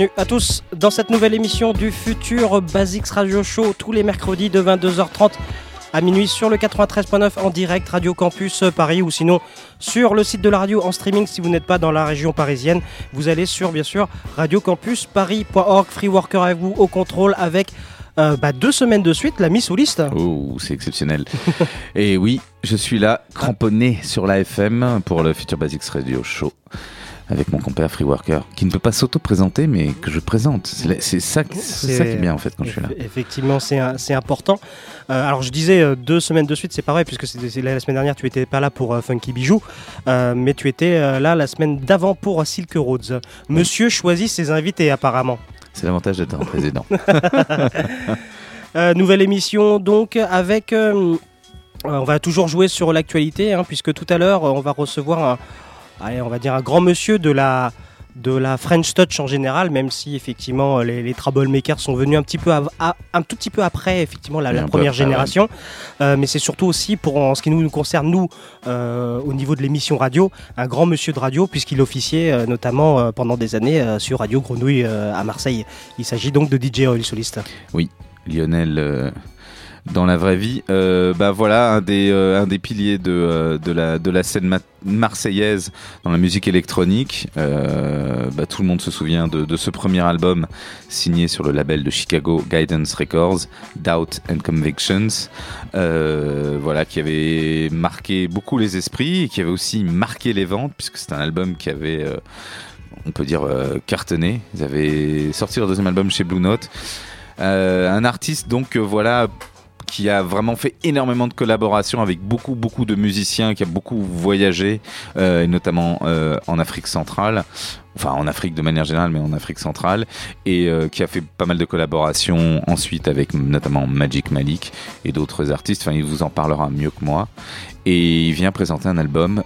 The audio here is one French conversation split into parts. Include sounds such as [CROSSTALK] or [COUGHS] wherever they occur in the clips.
Bienvenue à tous dans cette nouvelle émission du futur Basics Radio Show tous les mercredis de 22h30 à minuit sur le 93.9 en direct Radio Campus Paris ou sinon sur le site de la radio en streaming si vous n'êtes pas dans la région parisienne. Vous allez sur bien sûr radiocampusparis.org Free Worker avec vous au contrôle avec euh, bah, deux semaines de suite la mise sous liste. Oh, c'est exceptionnel. Et oui, je suis là, cramponné sur la FM pour le Future Basics Radio Show. Avec mon compère Free Worker, qui ne peut pas s'auto-présenter, mais que je présente. C'est ça, ça qui est bien en fait quand je suis là. Eff- Effectivement, c'est important. Euh, alors, je disais euh, deux semaines de suite, c'est pareil, puisque c'est la semaine dernière, tu étais pas là pour euh, Funky Bijou, euh, mais tu étais là la semaine d'avant pour Silk Roads. Monsieur choisit ses invités, apparemment. C'est l'avantage d'être un président. [LAUGHS] [LAUGHS] Nouvelle émission, donc, avec. on va toujours jouer sur l'actualité, hein, puisque tout à l'heure, on va recevoir un, on va dire un grand monsieur de la, de la French Touch en général, même si effectivement euh, les, les Troublemakers sont venus un petit peu av- à- un tout petit peu après effectivement la, première génération, Euh, mais c'est surtout aussi pour en ce qui nous, nous concerne nous euh, au niveau de l'émission radio, un grand monsieur de radio puisqu'il officiait euh, notamment pendant des années sur Radio Grenouille à Marseille. Il s'agit donc de DJ Oil Soliste. Oui, Lionel dans la vraie vie. Euh, bah voilà, un des, euh, un des piliers de, euh, de, la, de la scène ma- marseillaise dans la musique électronique. Euh, bah, tout le monde se souvient de, de ce premier album signé sur le label de Chicago Guidance Records, Doubt and Convictions. Voilà, qui avait marqué beaucoup les esprits et qui avait aussi marqué les ventes, puisque c'est un album qui avait, on peut dire, cartonné. Ils avaient sorti leur deuxième album chez Blue Note. Un artiste donc voilà qui a vraiment fait énormément de collaborations avec beaucoup beaucoup de musiciens, qui a beaucoup voyagé, euh, et notamment euh, en Afrique centrale, enfin en Afrique de manière générale, mais en Afrique centrale, et euh, qui a fait pas mal de collaborations ensuite avec notamment Magic Malik et d'autres artistes. Enfin, il vous en parlera mieux que moi. Et il vient présenter un album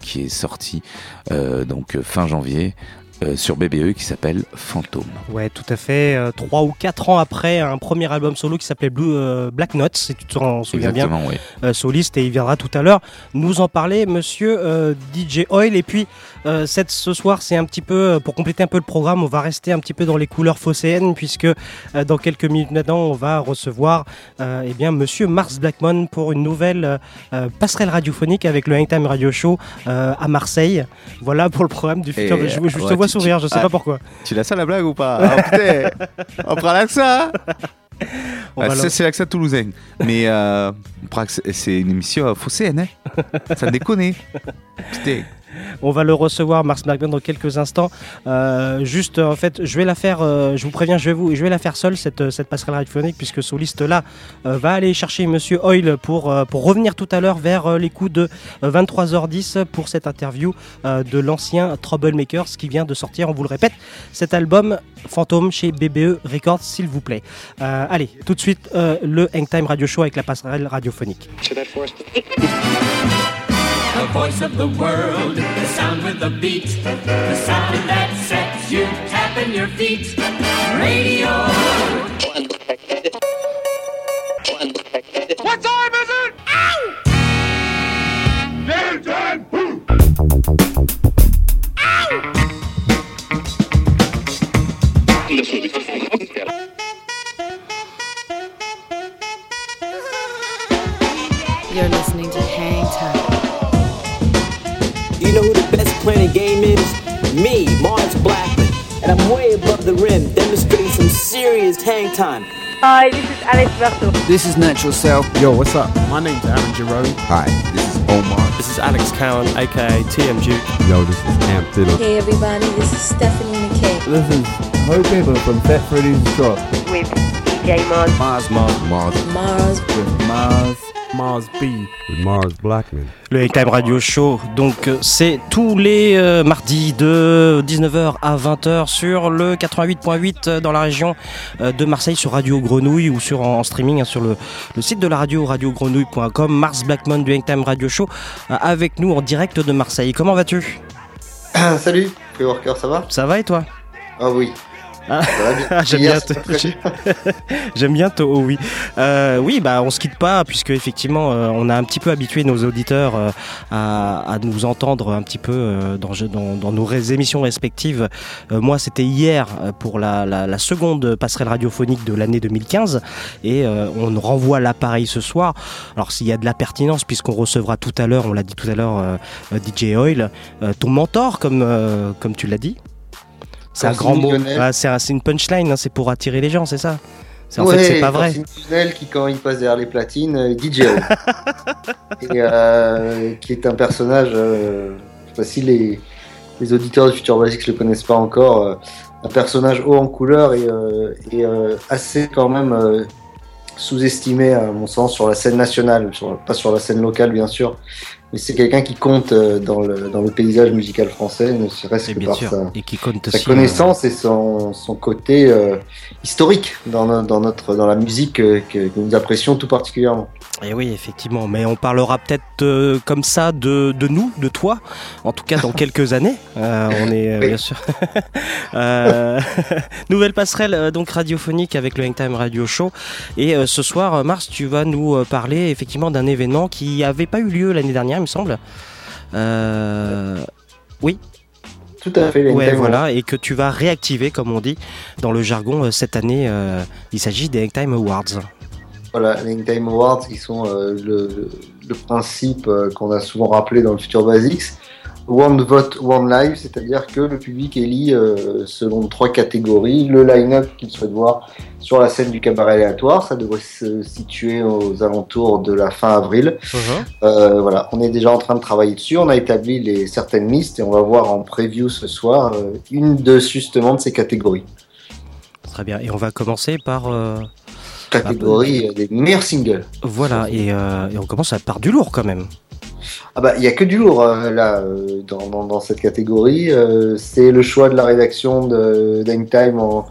qui est sorti donc fin janvier. Euh, sur BBE qui s'appelle Fantôme. Ouais, tout à fait. euh, Trois ou quatre ans après un premier album solo qui s'appelait Blue euh, Black Notes, si tu t'en souviens bien. Exactement, oui. euh, soliste et il viendra tout à l'heure nous en parler, monsieur DJ Oil. Et puis euh, cette, ce soir, c'est un petit peu euh, pour compléter un peu le programme, on va rester un petit peu dans les couleurs phocéennes puisque euh, dans quelques minutes maintenant, on va recevoir euh, eh bien monsieur Mars Blackmon pour une nouvelle euh, passerelle radiophonique avec le Hangtime Radio Show à Marseille. Voilà pour le programme du futur. Et, je, je te ouais, vois tu- sourire, je sais ah, pas pourquoi. Tu l'as ça la blague ou pas? Ah, putain, [LAUGHS] On prend l'accent On Ah, c'est l'accent toulousain. Mais c'est- une émission phocéenne, hein? Ça déconne. [LAUGHS] Putain. On va le recevoir, Mars Blackman, dans quelques instants. Euh, juste, en fait, je vais la faire, euh, je vous préviens, je vais, vous, je vais la faire seule, cette, euh, cette passerelle radiophonique, puisque Soliste là euh, va aller chercher Monsieur Oil pour, pour revenir tout à l'heure vers les coups de euh, 23h10 pour cette interview de l'ancien Troublemakers qui vient de sortir, on vous le répète, cet album Fantôme chez BBE Records, s'il vous plaît. Allez, tout de suite, le Hangtime Radio Show avec la passerelle radiophonique. The voice of the world, the sound with the beat, the sound that sets you tapping your feet. Radio. What time is it? Ow! Game time! You're listening to Hang Time. You know who the best playing the game is? Me, Mars Blackman. And I'm way above the rim, demonstrating some serious hang time. Hi, this is Alex Berto. This is Natural Self. Yo, what's up? My name's Aaron Jerome. Hi, this is Omar. This is Alex Cowan, aka TM Duke. Yo, this is Amp Fiddle. Hey everybody, this is Stephanie McKay. This is Hope People from Fat Freddy's Drop. With DJ Mars. Mars, Mars, Mars. Mars. With Mars. Mars B. With Mars Blackman. Le Hangtime Radio Show, donc euh, c'est tous les euh, mardis de 19h à 20h sur le 88.8 euh, dans la région euh, de Marseille sur Radio Grenouille ou sur en, en streaming hein, sur le, le site de la radio radiogrenouille.com. Mars Blackman du Hangtime Radio Show euh, avec nous en direct de Marseille. Comment vas-tu? [COUGHS] Salut, Free Worker, ça va? Ça va et toi? Ah oui. Ah. [LAUGHS] J'aime bien. [LAUGHS] J'aime bien Toho, oui. Euh, oui, bah on se quitte pas puisque effectivement euh, on a un petit peu habitué nos auditeurs euh, à, à nous entendre un petit peu euh, dans, dans, dans nos émissions respectives. Euh, moi, c'était hier euh, pour la, la, la seconde passerelle radiophonique de l'année 2015 et euh, on renvoie l'appareil ce soir. Alors s'il y a de la pertinence puisqu'on recevra tout à l'heure, on l'a dit tout à l'heure, DJ Oil, euh, ton mentor comme euh, comme tu l'as dit. C'est un grand mot. Ah, c'est un- c'est une punchline, hein, c'est pour attirer les gens, c'est ça C'est- En Ouais, fait, c'est pas vrai. Tunnel qui, quand il passe derrière les platines, euh, DJ. [LAUGHS] et euh, qui est un personnage. Euh, je sais pas si les, les auditeurs de Future Basics le connaissent pas encore. euh, un personnage haut en couleur et, euh, et, assez quand même sous-estimé, à mon sens, sur la scène nationale. Sur- pas sur la scène locale, bien sûr. Mais c'est quelqu'un qui compte euh, dans le, dans le paysage musical français, ne serait-ce que par sûr. sa, Et qui compte sa aussi, connaissance et son, son côté euh, historique dans, no- dans, notre, dans la musique euh, que, que nous apprécions tout particulièrement. Et Eh oui, effectivement. Mais on parlera peut-être euh, comme ça de, de nous, de toi, en tout cas dans quelques [LAUGHS] années. Euh, on est euh, Oui. bien sûr. [LAUGHS] Euh, [LAUGHS] nouvelle passerelle euh, donc radiophonique avec le Hangtime Radio Show. Et euh, ce soir, euh, Mars, tu vas nous euh, parler effectivement d'un événement qui n'avait pas eu lieu l'année dernière, me semble. Euh, Oui. Tout à fait, Ouais, voilà, et que tu vas réactiver, comme on dit dans le jargon, euh, cette année. euh, il s'agit des Hangtime Awards. Voilà, les Time Awards qui sont euh, le, le principe euh, qu'on a souvent rappelé dans le Future Basics. One vote, one live, c'est-à-dire que le public élit euh, selon trois catégories le line-up qu'il souhaite voir sur la scène du cabaret aléatoire. Ça devrait se situer aux alentours de la fin avril. Euh, voilà, on est déjà en train de travailler dessus. On a établi les certaines listes et on va voir en preview ce soir euh, une de justement de ces catégories. Très bien. Et on va commencer par. euh, Catégorie des meilleurs singles. Voilà, et, et on commence par du lourd quand même. Ah bah il y a que du lourd euh, là euh, dans, cette catégorie. Euh, c'est le choix de la rédaction de d'Hangtime en,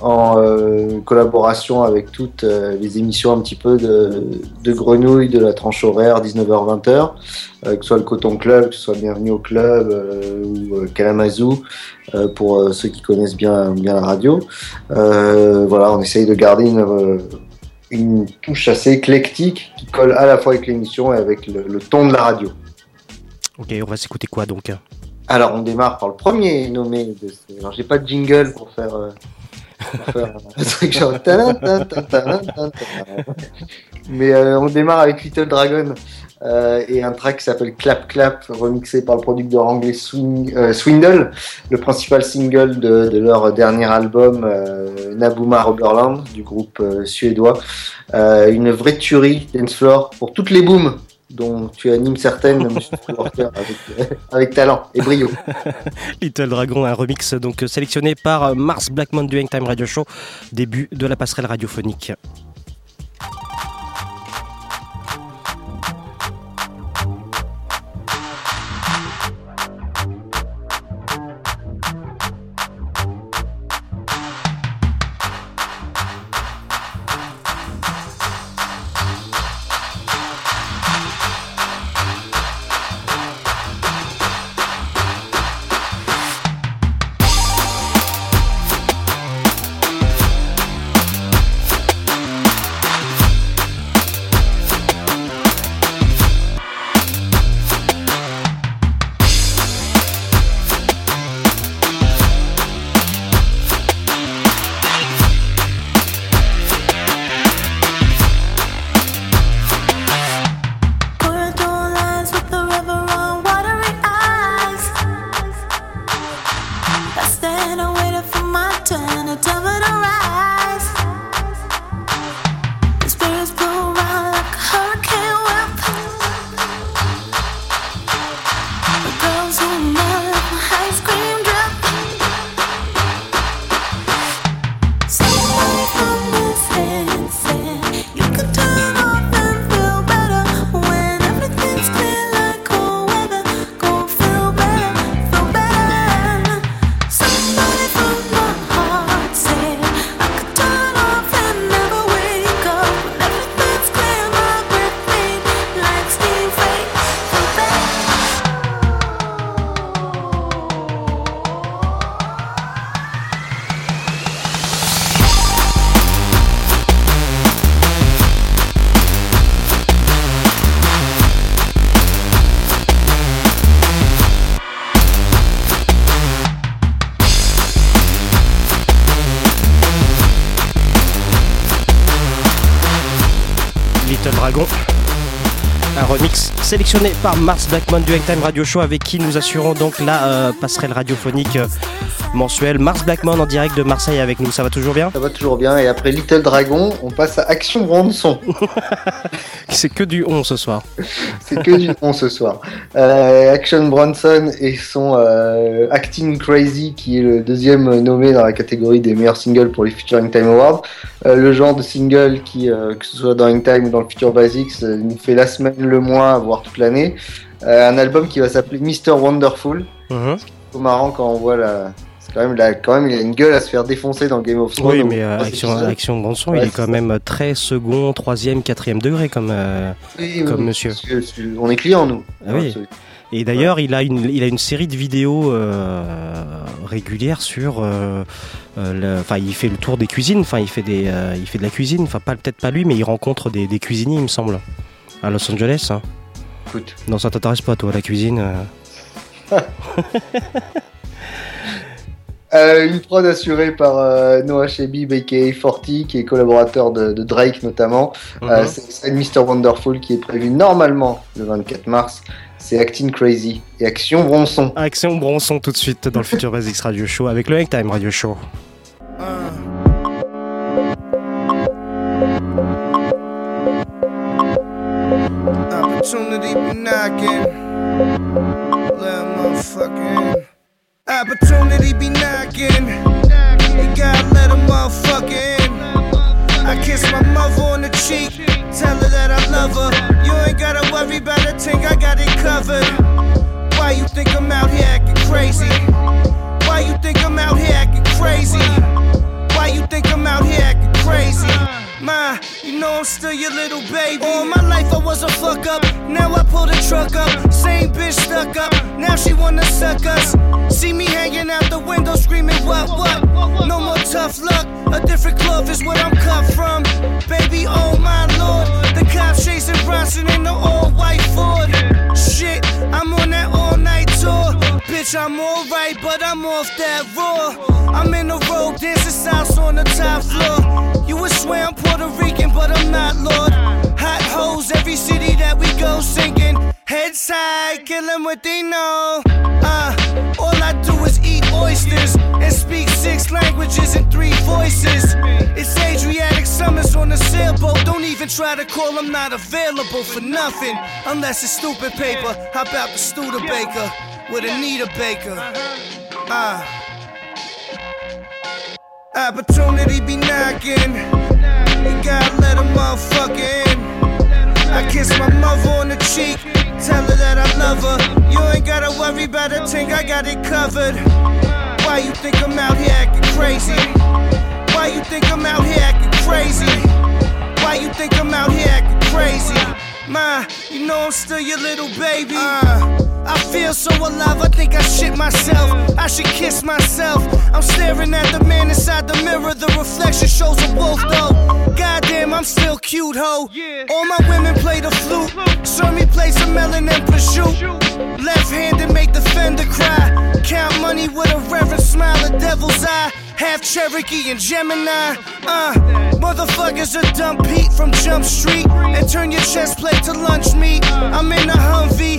en euh, collaboration avec toutes les émissions un petit peu de, de grenouilles de la tranche horaire 19h-20h, euh, que ce soit le Coton Club, que ce soit Bienvenue au Club ou Kalamazoo, pour ceux qui connaissent bien, bien la radio. Voilà, on essaye de garder une, une touche assez éclectique qui colle à la fois avec l'émission et avec le, le ton de la radio. Ok, on va s'écouter quoi donc Alors, on démarre par le premier nommé de ces... Alors, j'ai pas de jingle pour faire, euh, pour faire un [LAUGHS] truc genre... Mais euh, on démarre avec Little Dragon euh, et un track qui s'appelle Clap Clap, remixé par le producteur anglais Swing, euh, Swindle, le principal single de, leur dernier album euh, Nabuma du groupe euh, suédois. Une vraie tuerie dance floor pour toutes les booms dont tu animes certaines, avec, avec talent et brio. [LAUGHS] Little Dragon, un remix donc sélectionné par Mars Blackmon du Hangtime Radio Show, début de la passerelle radiophonique. Sélectionné par Mars Blackmon du Hangtime Radio Show avec qui nous assurons donc la euh, passerelle radiophonique euh, mensuelle. Mars Blackmon en direct de Marseille avec nous, ça va toujours bien? Ça va toujours bien. Et après Little Dragon, on passe à Action Bronson. [LAUGHS] C'est que du on ce soir. [LAUGHS] C'est que du on ce soir. Euh, Action Bronson et son Acting Crazy, qui est le deuxième nommé dans la catégorie des meilleurs singles pour les Future Time Awards. Euh, le genre de single qui, euh, que ce soit dans Time ou dans le Future Basics, euh, nous fait la semaine, le mois, voire toute l'année. Un album qui va s'appeler Mr. Wonderful. Mhm. C'est plutôt marrant quand on voit la. C'est quand même, la... quand même, il a une gueule à se faire défoncer dans Game of Thrones. Oui, mais Action, action Bronson, Ouais, il est quand ça. même très second, troisième, quatrième degré comme, Oui, comme oui, monsieur. parce que c'est- On est clients, nous. Ah oui. Et d'ailleurs, il, a une, il a une série de vidéos euh, régulières sur. euh, euh, Enfin, il fait le tour des cuisines. Enfin, il fait des, euh, il fait de la cuisine. Enfin, peut-être pas lui, mais il rencontre des, des cuisiniers, il me semble, à Los Angeles. hein. Écoute. Non, ça t'intéresse pas, toi, la cuisine. [LAUGHS] une prod assurée par Noah Shebib, aka Forty, qui est collaborateur de, de Drake notamment. C'est c'est Mr. Wonderful qui est prévu normalement le 24 mars. C'est Acting Crazy et Action Bronson. Action Bronson tout de suite dans le Future Basics Radio Show avec le Hang Time Radio Show. Opportunity be knocking. Little motherfucking. Opportunity be knocking. You gotta let a motherfucker in. I kiss my mother on the cheek. Tell her that I love her. You ain't gotta worry about a thing, I got it covered. Why you think I'm out here acting crazy? Why you think I'm out here acting crazy? Why you think I'm out here acting crazy? Ma, you know I'm still your little baby. All my life I was a fuck up. Now I pull the truck up. Same bitch stuck up. Now she wanna suck us. See me hanging out the window screaming, what, what? No more tough luck. A different club is what I'm cut from. Baby, oh my lord. The cops chasing Bronson in the all white Ford. Shit, I'm Bitch, I'm alright, but I'm off that raw. I'm in the road, dancing salsa on the top floor. You would swear I'm Puerto Rican, but I'm not, Lord. Hot hoes, every city that we go singing. Head side, kill 'em what they know. Uh, all I do is eat oysters and speak six languages and three voices. It's Adriatic summers on a sailboat. Don't even try to call, I'm not available for nothing. Unless it's stupid paper. How about the Studebaker with Anita Baker? Uh. Opportunity be knocking. You gotta let a motherfucker in. I kiss my mother on the cheek. Tell her that I love her. You ain't gotta worry about a thing, I got it covered. Why you think I'm out here acting crazy? Why you think I'm out here acting crazy? Why you think I'm out here acting crazy? Ma, you know I'm still your little baby. Uh, I feel so alive, I think I shit myself. I should kiss myself. I'm staring at the man inside the mirror. The reflection shows a wolf, though. Goddamn, I'm still cute, ho. All my women play the flute. Saw me play some melon and prosciutto. Left handed make the fender cry. Count money with a reverent smile, a devil's eye. Half Cherokee and Gemini. Uh, motherfuckers are dumb Pete from Jump Street. And turn your chest plate to lunch meat. I'm in a Humvee,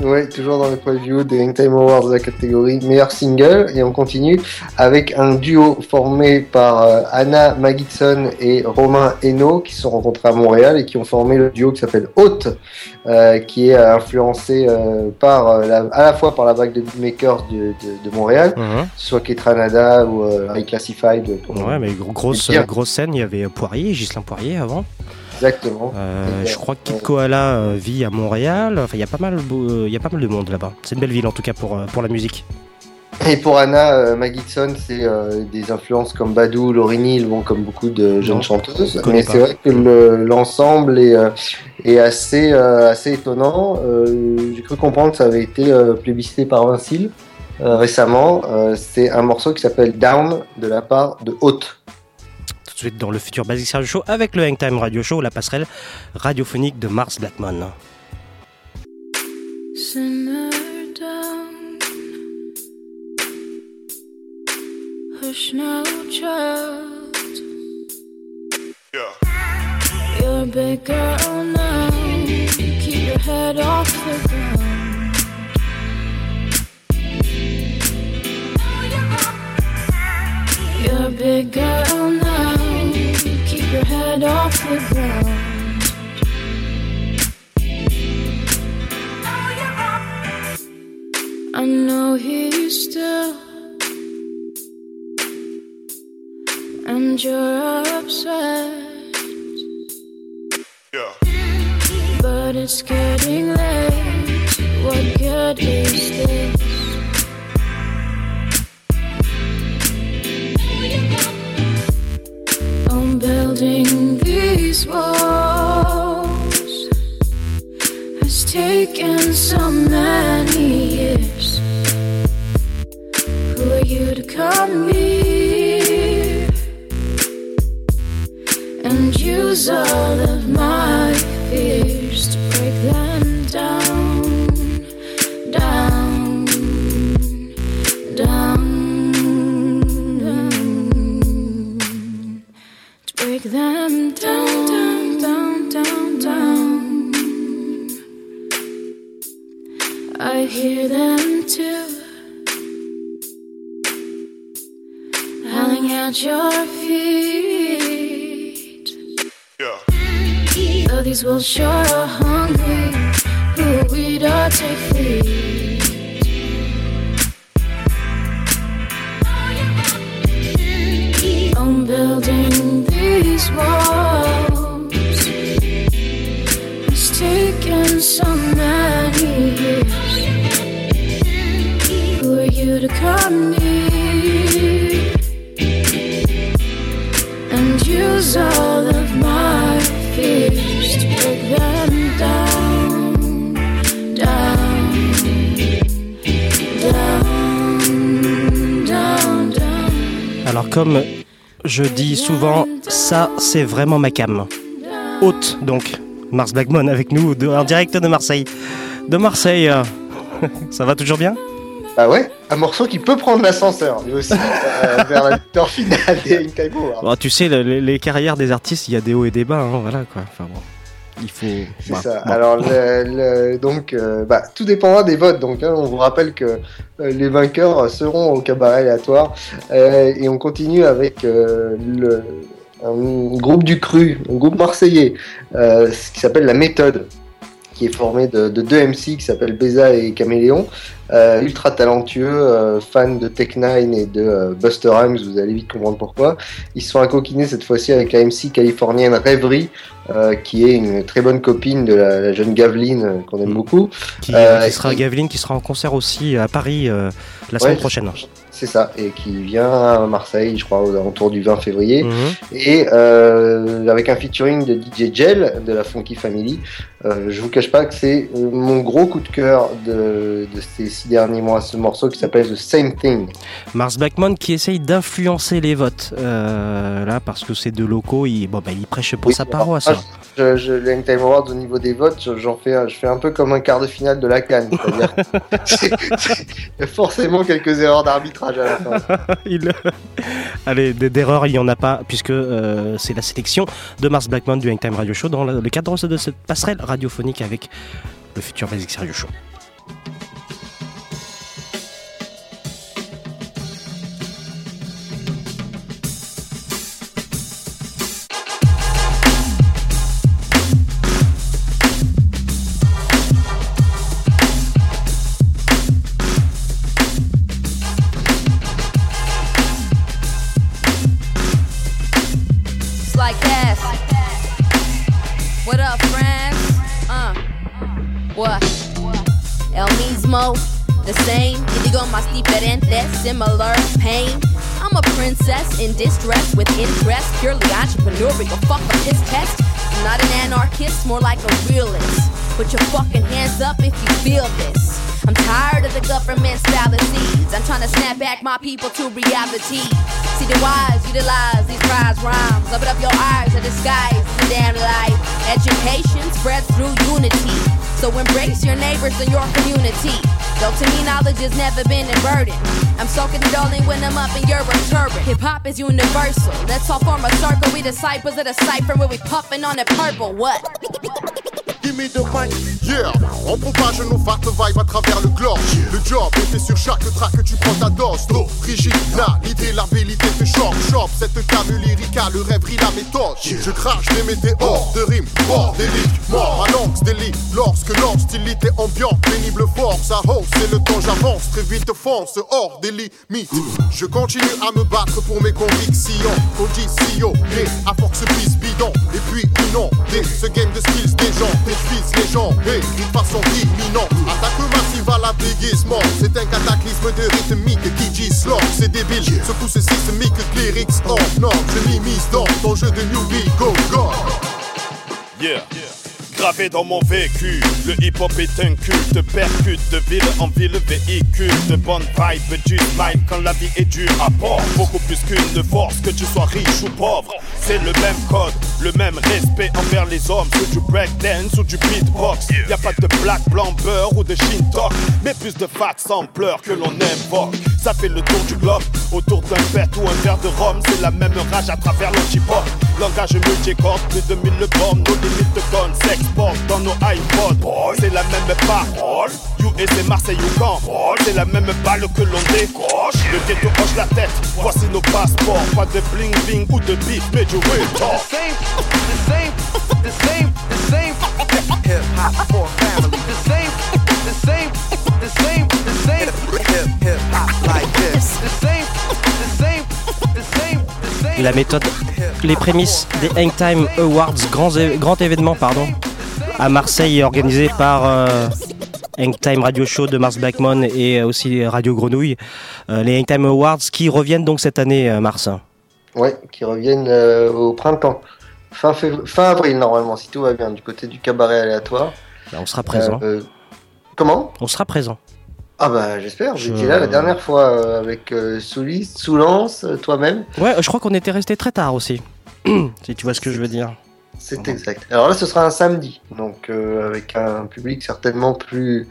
Ouais, toujours dans le preview des Hangtime Awards de la catégorie meilleur single. Et on continue avec un duo formé par euh, Anna Magidson et Romain Hainaut qui se sont rencontrés à Montréal et qui ont formé le duo qui s'appelle Haute, euh, qui est euh, influencé euh, par, la- à la fois par la vague de beatmakers de, de, de Montréal, ce soit Ketranada ou euh, Classified. Ouais, mais gro- grosse, les grosse scène, il y avait Poirier, Gislain Poirier avant. Exactement. Euh, je crois que Kid Koala euh, vit à Montréal. Enfin, il y a pas mal, euh, il y a pas mal de monde là-bas. C'est une belle ville en tout cas pour, pour la musique. Et pour Anna euh, Magidson, c'est euh, des influences comme Badou, Hill, bon, comme beaucoup de jeunes Non, chanteuses. je Mais c'est vrai que le- l'ensemble est, euh, est assez, assez étonnant. J'ai cru comprendre que ça avait été plébiscité par Vincile récemment. C'est un morceau qui s'appelle Down de la part de Haute. Suite dans le futur Basic Radio Show avec le Hangtime Radio Show, la passerelle radiophonique de Mars. You're a head off the. Your head off the ground. I know he's still, and you're upset. But it's getting late. What good is this? Building these walls has taken so many years. Who are you to come here and use all of my fears to break them down? Break them down, down, down, down, down. I hear them too. Howling at your feet. Yeah. Though these wolves sure are hungry, who we'd all take feet. Alors comme je dis souvent, ça c'est vraiment ma cam. Haute donc, Mars Blackmon avec nous en direct de Marseille. De Marseille, [LAUGHS] ça va toujours bien? Bah ouais, un morceau qui peut prendre l'ascenseur, lui aussi, euh, [LAUGHS] vers la victoire finale des In Time Awards. Bon, Tu sais, le- les, les carrières des artistes, il y a des hauts et des bas, hein, voilà quoi. Enfin bon, il faut. C'est bah, ça. Alors, le- le- donc, euh, bah, tout dépendra des votes. Donc, hein, on vous rappelle que euh, les vainqueurs seront au cabaret aléatoire. Euh, et on continue avec le, un groupe du cru, un groupe marseillais, ce qui s'appelle La Méthode, qui est formé de, de deux MC qui s'appellent Beza et Caméléon. Euh, ultra talentueux, euh, fans de Tech Nine et de euh, Buster Rhymes, vous allez vite comprendre pourquoi. Ils se sont incoquinés cette fois-ci avec la MC californienne Rêverie, euh, qui est une très bonne copine de la, la jeune Gaveline euh, qu'on aime beaucoup. Qui, Euh, qui sera Gaveline qui sera en concert aussi à Paris la Ouais, semaine prochaine. C'est ça, et qui vient à Marseille, je crois, aux alentours du 20 février. Mhm. Et euh, avec un featuring de DJ Gel de la Funky Family. Euh, je vous cache pas que c'est euh, mon gros coup de cœur de, de ces six derniers mois, ce morceau qui s'appelle The Same Thing. Mars Blackmon qui essaye d'influencer les votes euh, là parce que c'est de locaux, il, bon, bah, il prêche pour Oui, sa paroisse. moi, hein. Je, je, les Hangtime Awards au niveau des votes, je- j'en fais, un- je fais un peu comme un quart de finale de la Cannes. C'est-à-dire, [LAUGHS] c'est- forcément quelques erreurs d'arbitrage [LAUGHS] Allez, d- d'erreurs, il n'y en a pas, puisque euh, c'est la sélection de Mars Blackmon du Hangtime Radio Show dans le cadre de cette passerelle radiophonique avec le futur Basics Radio Show. Like that. What up, friends? Uh, what? El mismo, the same. Digo más diferente, similar pain. I'm a princess in distress with interest, purely entrepreneurial. Fuck up this test. I'm not an anarchist, more like a realist. Put your fucking hands up if you feel this. I'm tired of the government's fallacies. I'm trying to snap back my people to reality. See the wise utilize these prize rhymes. Open up your eyes to disguise the damn light. Education spreads through unity. So embrace your neighbors and your community. Though to me knowledge has never been burden. I'm all in when I'm up in your turban. Hip hop is universal. Let's all form a circle. We disciples of the cipher where we puffin' on the purple. What? [LAUGHS] Give me the mic, yeah. On propage nos fat vibes à travers le globe Le job était sur chaque track que tu prends ta dose. L'idée, la vérité te choque Chope. Cette came lyrica, le rêverie, la méthode Je crache des météores de rimes bordéliques Mort à l'anx délit Lorsque l'hostilité ambiante Pénible force à hausse Et le temps j'avance Très vite fonce hors des limites. Je continue à me battre pour mes convictions. Conditions Et à force prise bidon. Et puis Ce game de skills des gens Détruisent les gens Et de façon imminente. Attaque massive à la déguisement. C'est un cataclysme de rythmique qui dit C'est débile ce systémique lyrics hors norme Je m'immisce dans ton jeu de newbie Go go Yeah. Gravé dans mon vécu. Le hip-hop est un culte, percute de ville en ville, véhicule de bonne vibe, du smile quand la vie est dure. Apport beaucoup plus qu'une force, que tu sois riche ou pauvre. C'est le même code, le même respect envers les hommes. Sur du breakdance ou du beatbox. Y a pas de black, blanc, beurre ou de shintok, mais plus de fat sans pleurs que l'on invoque. Ça fait le tour du globe, autour d'un pet ou un verre de rhum. C'est la même rage à travers le hip-hop. Langage multicorde, plus de mille bornes, nos limites de connes s'exportent dans nos iPods. C'est la même parole. You et c'est Marseille ou quand C'est la même balle que l'on décroche. Le ghetto hoche la tête, voici nos passeports. Pas de bling bling ou de beef, mais du real talk. The same, the same, the same, the same. Hip hop for family. The same, the same, the same, the same. Hip hip hop like this. The same, the same, the same. La méthode, les prémices des Hangtime Awards, grand, grand événement pardon, à Marseille organisé par euh, Hangtime Radio Show de Mars Blackmon et aussi Radio Grenouille. Euh, les Hangtime Awards qui reviennent donc cette année, euh, Mars. Ouais, qui reviennent euh, au printemps. Fin, fév- fin avril, normalement, si tout va bien, du côté du cabaret aléatoire. on sera présent. Euh, comment? On sera présent. Ah bah j'espère, Je- j'étais là la dernière fois euh, avec euh, Soulis, Soulance, euh, toi-même. Ouais, je crois qu'on était resté très tard aussi. [CLEARS THROAT] si tu vois ce que je veux dire. C'est exact. Alors là, ce sera un samedi, donc euh, avec un public certainement plus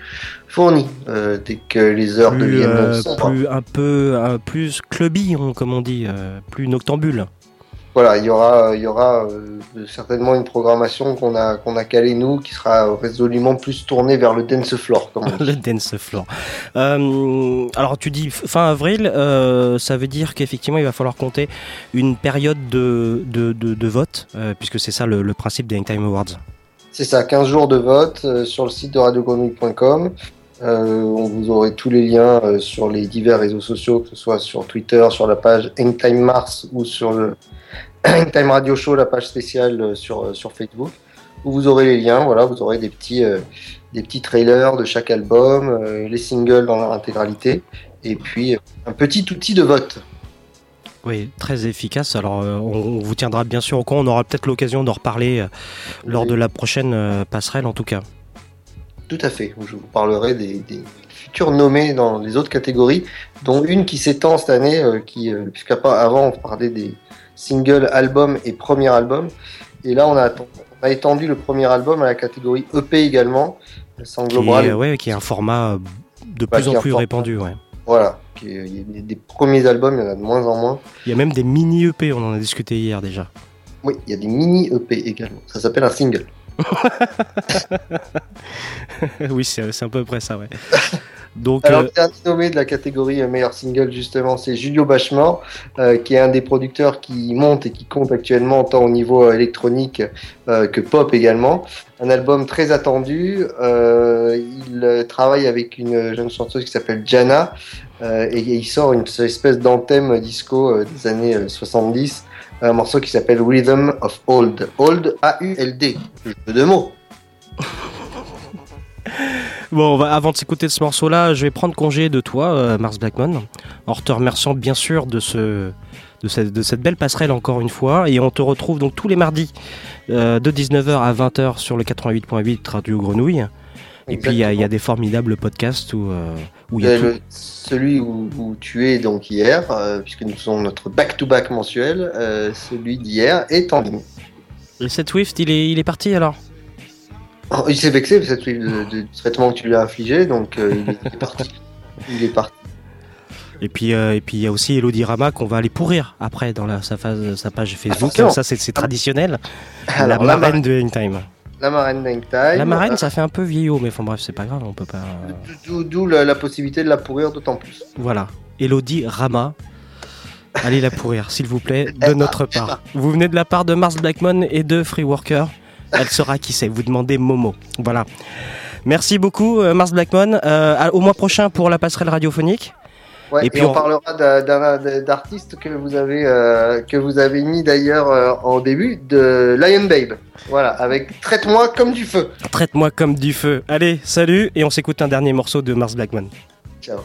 fourni euh, dès que les heures Plus, deviennent euh, plus un peu plus clubby, comme on dit, plus noctambule. Voilà, il y aura, il y aura euh, certainement une programmation qu'on a, qu'on a calée nous, qui sera résolument plus tournée vers le dance floor, [LAUGHS] le dance floor. Euh, alors tu dis fin avril, euh, ça veut dire qu'effectivement il va falloir compter une période de, de, de- de vote, puisque c'est ça le, le principe des Hangtime Awards. C'est ça, 15 jours de vote sur le site de radiogrenouille.com. Euh, on vous aurez tous les liens euh, sur les divers réseaux sociaux, que ce soit sur Twitter, sur la page Hangtime Mars ou sur le [CLEARS THROAT] Hangtime Radio Show, la page spéciale euh, sur, euh, sur Facebook, où vous aurez les liens. Voilà, vous aurez des petits, euh, des petits trailers de chaque album, euh, les singles dans leur intégralité, et puis un petit outil de vote. Oui, très efficace. Alors on, on vous tiendra bien sûr au courant, on aura peut-être l'occasion d'en reparler lors de la prochaine passerelle en tout cas. Tout à fait. Je vous parlerai des, des futurs nommés dans les autres catégories, dont une qui s'étend cette année, qui, puisqu'avant on parlait des singles, albums et premier album, et là on a, on a étendu le premier album à la catégorie EP également. Ça Qui englobera est, les- ouais, qui est un format euh, de Bah, plus qui est en un plus répandu. Ouais. Voilà. Il y a des premiers albums, il y en a de moins en moins. Il y a même des mini EP, on en a discuté hier déjà. Oui, il y a des mini EP également. Ça s'appelle un single. [LAUGHS] oui, c'est c'est à peu près ça, ouais. [LAUGHS] Donc, Alors, euh, le dernier nommé de la catégorie euh, meilleur single, justement, c'est Julio Bachemore, euh, qui est un des producteurs qui monte et qui compte actuellement tant au niveau euh, électronique euh, que pop également. Un album très attendu. Euh, il euh, travaille avec une jeune chanteuse qui s'appelle Jana euh, et, il sort une espèce d'anthème disco euh, des années euh, 70. Un morceau qui s'appelle Rhythm of Old. Old, A-U-L-D. Jeu de mots. [LAUGHS] Bon, on va- avant de s'écouter ce morceau-là, je vais prendre congé de toi, euh, Mars Blackmon, en te remerciant bien sûr de, ce, de, cette, de cette belle passerelle encore une fois. Et on te retrouve donc tous les mardis euh, de 19h à 20h sur le 88.8 Radio Grenouille. Et puis il y, a- il y a des formidables podcasts où, euh, où il y a tout. le- celui où, où tu es donc hier, puisque nous faisons notre back-to-back mensuel, celui d'hier est en ligne. Et cette Swift, il est, il est parti alors? Oh, il s'est vexé cette de, de- du traitement que tu lui as infligé, donc euh, il, est, il est parti. Il est parti. Et puis euh, et puis il y a aussi Elodie Rama qu'on va aller pourrir après dans la, sa, phase, sa page Facebook. ça c'est traditionnel. Alors, la la marraine mar- de Hangtime. La marraine d'Hangtime. La marraine, ça fait un peu vieillot, mais enfin bref, c'est pas grave, on peut pas. D'où d'où la, la possibilité de la pourrir d'autant plus. Voilà. Elodie Rama. Allez la pourrir, s'il vous plaît, de notre part. Vous venez de la part de Mars Blackmon et de Free Worker. Elle saura qui c'est. Vous demandez Momo. Voilà. Merci beaucoup, euh, Mars Blackmon. Euh, au mois prochain pour la passerelle radiophonique. Ouais, et, Et puis on, on- parlera d'artistes que vous avez euh, que vous avez mis d'ailleurs euh, en début de Lion Babe. Voilà, avec traite-moi comme du feu. Traite-moi comme du feu. Allez, salut, et on s'écoute un dernier morceau de Mars Blackmon. Ciao.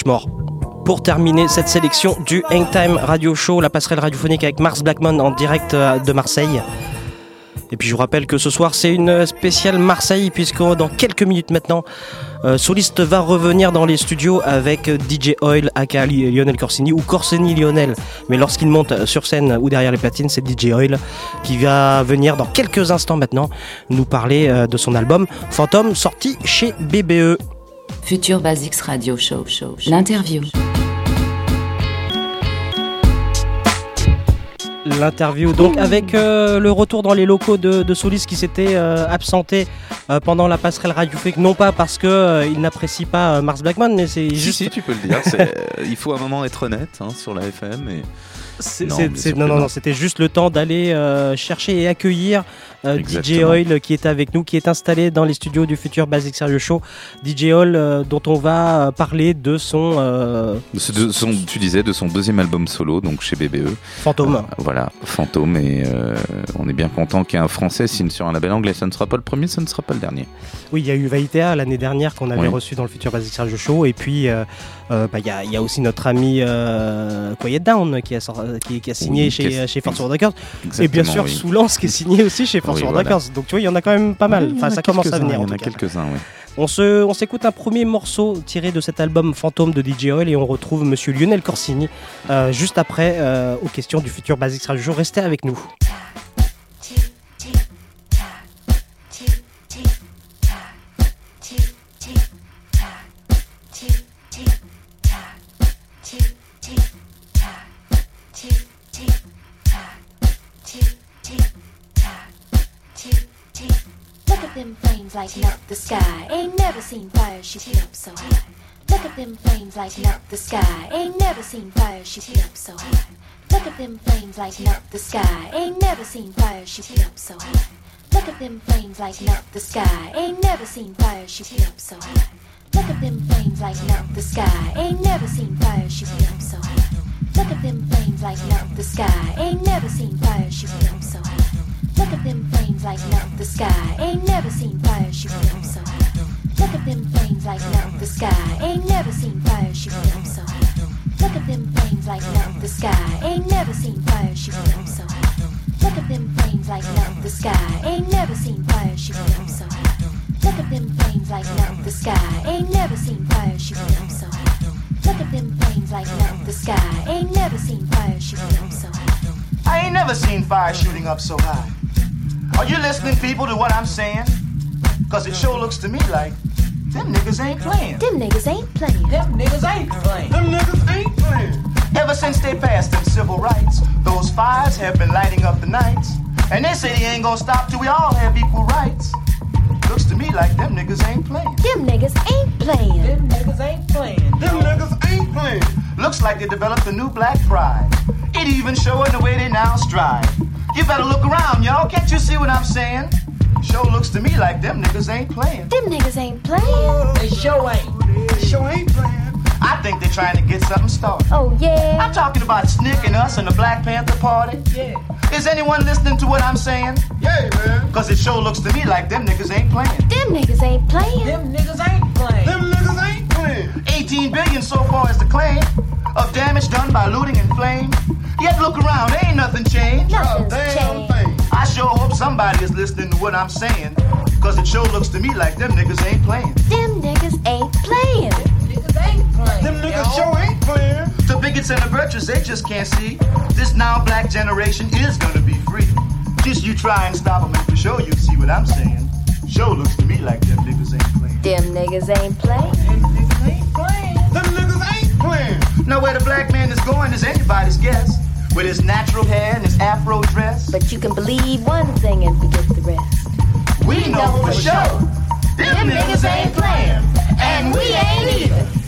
Bachemore. Pour terminer cette sélection du Hangtime Radio Show, la passerelle radiophonique avec Mars Blackmon en direct euh, de Marseille. Et puis je vous rappelle que ce soir c'est une spéciale Marseille puisque dans quelques minutes maintenant, euh, Soliste va revenir dans les studios avec DJ Oil, aka Lionel Corsini ou Corsini Lionel. Mais lorsqu'il monte sur scène ou derrière les platines, c'est DJ Oil qui va venir dans quelques instants maintenant nous parler euh, de son album Phantom sorti chez. BBE. Future Basics Radio Show. show, show. L'interview. L'interview donc avec euh, le retour dans les locaux de, de Solis qui s'était euh, absenté euh, pendant la passerelle radiophonique non pas parce que euh, il n'apprécie pas euh, Mars Blackman mais c'est Si, juste si, tu peux le dire. euh, il faut un moment être honnête hein, sur la FM. Et... C'est- Non, non, non, non. non, c'était juste le temps d'aller euh, chercher et accueillir euh, DJ Exactement. Oil qui est avec nous, qui est installé dans les studios du futur Basic Serious Show. DJ Oil euh, dont on va euh, parler de son euh, De son, tu disais de son deuxième album solo, donc chez BBE. fantôme. Euh, voilà, Fantôme. Et euh, on est bien content qu'un Français signe sur un label anglais. Ça ne sera pas le premier, ça ne sera pas le dernier. Oui, il y a eu Vaitea l'année dernière qu'on avait Oui. reçu dans le futur Basic Sergio Show. Et puis, euh, euh, bah, il y, a- il y a aussi notre ami euh, Quiet Down qui a, sor- qui, qui a signé Oui, chez, chez Force Records. Et bien sûr, oui. Soulance qui est signé aussi chez Force Oui, World voilà. Records. Donc tu vois, il y en a quand même pas mal. Oui, en Enfin, ça commence à venir. Il y en en a quelques-uns, oui. On se- on s'écoute un premier morceau tiré de cet album Fantôme de DJ Oil et on retrouve Monsieur Lionel Corsini euh, juste après euh, aux questions du futur Basic Radio. Restez avec nous. Them flames lighting up the sky. Ain't never seen fire shooting up so high. Look at them flames lighting up the sky. Ain't never seen fire shooting up so high. Look at them flames lighting up the sky. Ain't never seen fire shooting up so high. Look at them flames lighting up the sky. Ain't never seen fire shooting up so high. Look at them flames lighting up the sky. Ain't never seen fire shooting up so high. Look at them flames lighting up the sky. Ain't never seen fire shooting up so high. Look at them flames lighting up the sky. Ain't never seen fire shooting up so high. Look at them flames lighting up the sky. Ain't never seen fire shooting up so high. Look at them flames lighting up the sky. Ain't never seen fire shooting up so high. Look at them flames lighting up the sky. Ain't never seen fire shooting up so high. Look at them flames lighting up the sky. Ain't never seen fire shooting up so high. Look at them flames lighting up the sky. Ain't never seen fire shooting up so high. I ain't never seen fire shooting up so high. Are you listening, people, to what I'm saying? Cause it sure looks to me like them niggas ain't playing. Them niggas ain't playing. Them niggas ain't playing. Them niggas ain't playing. Ever since they passed them civil rights, those fires have been lighting up the nights. And they say they ain't gonna stop till we all have equal rights. Looks to me like them niggas ain't playing. Them niggas ain't playing. Them niggas ain't playing. Them niggas ain't playing. Looks like they developed a new black pride. It even showing the way they now stride. You better look around, y'all. Can't you see what I'm saying? Sure looks to me like them niggas ain't playing. Them niggas ain't playing. They sure ain't. They sure ain't playing. I think they're trying to get something started. Oh yeah. I'm talking about Snick and us and the Black Panther Party. Yeah. Is anyone listening to what I'm saying? Yeah, man. Cause it sure looks to me like them niggas ain't playing. Them niggas ain't playing. Them niggas ain't playing. Them niggas ain't playing. 18 billion so far is the claim of damage done by looting and flame. Yet look around, ain't nothing changed. Nothing's damn thing. I sure hope somebody is listening to what I'm saying. Cause it sure looks to me like them niggas ain't playing. Them niggas ain't playing. Niggas ain't playing. Them niggas sure ain't playing. The bigots and the virtuous, they just can't see. This now black generation is gonna be free. Just you try and stop them and for sure you see what I'm saying. Sure looks to me like them niggas ain't playing. Them niggas ain't playing. Them niggas ain't playing. Them niggas ain't playing. Now where the black man is going is anybody's guess. With his natural hair and his afro dress. But you can believe one thing and forget the rest. We know for sure. Them niggas ain't playing. And we ain't either.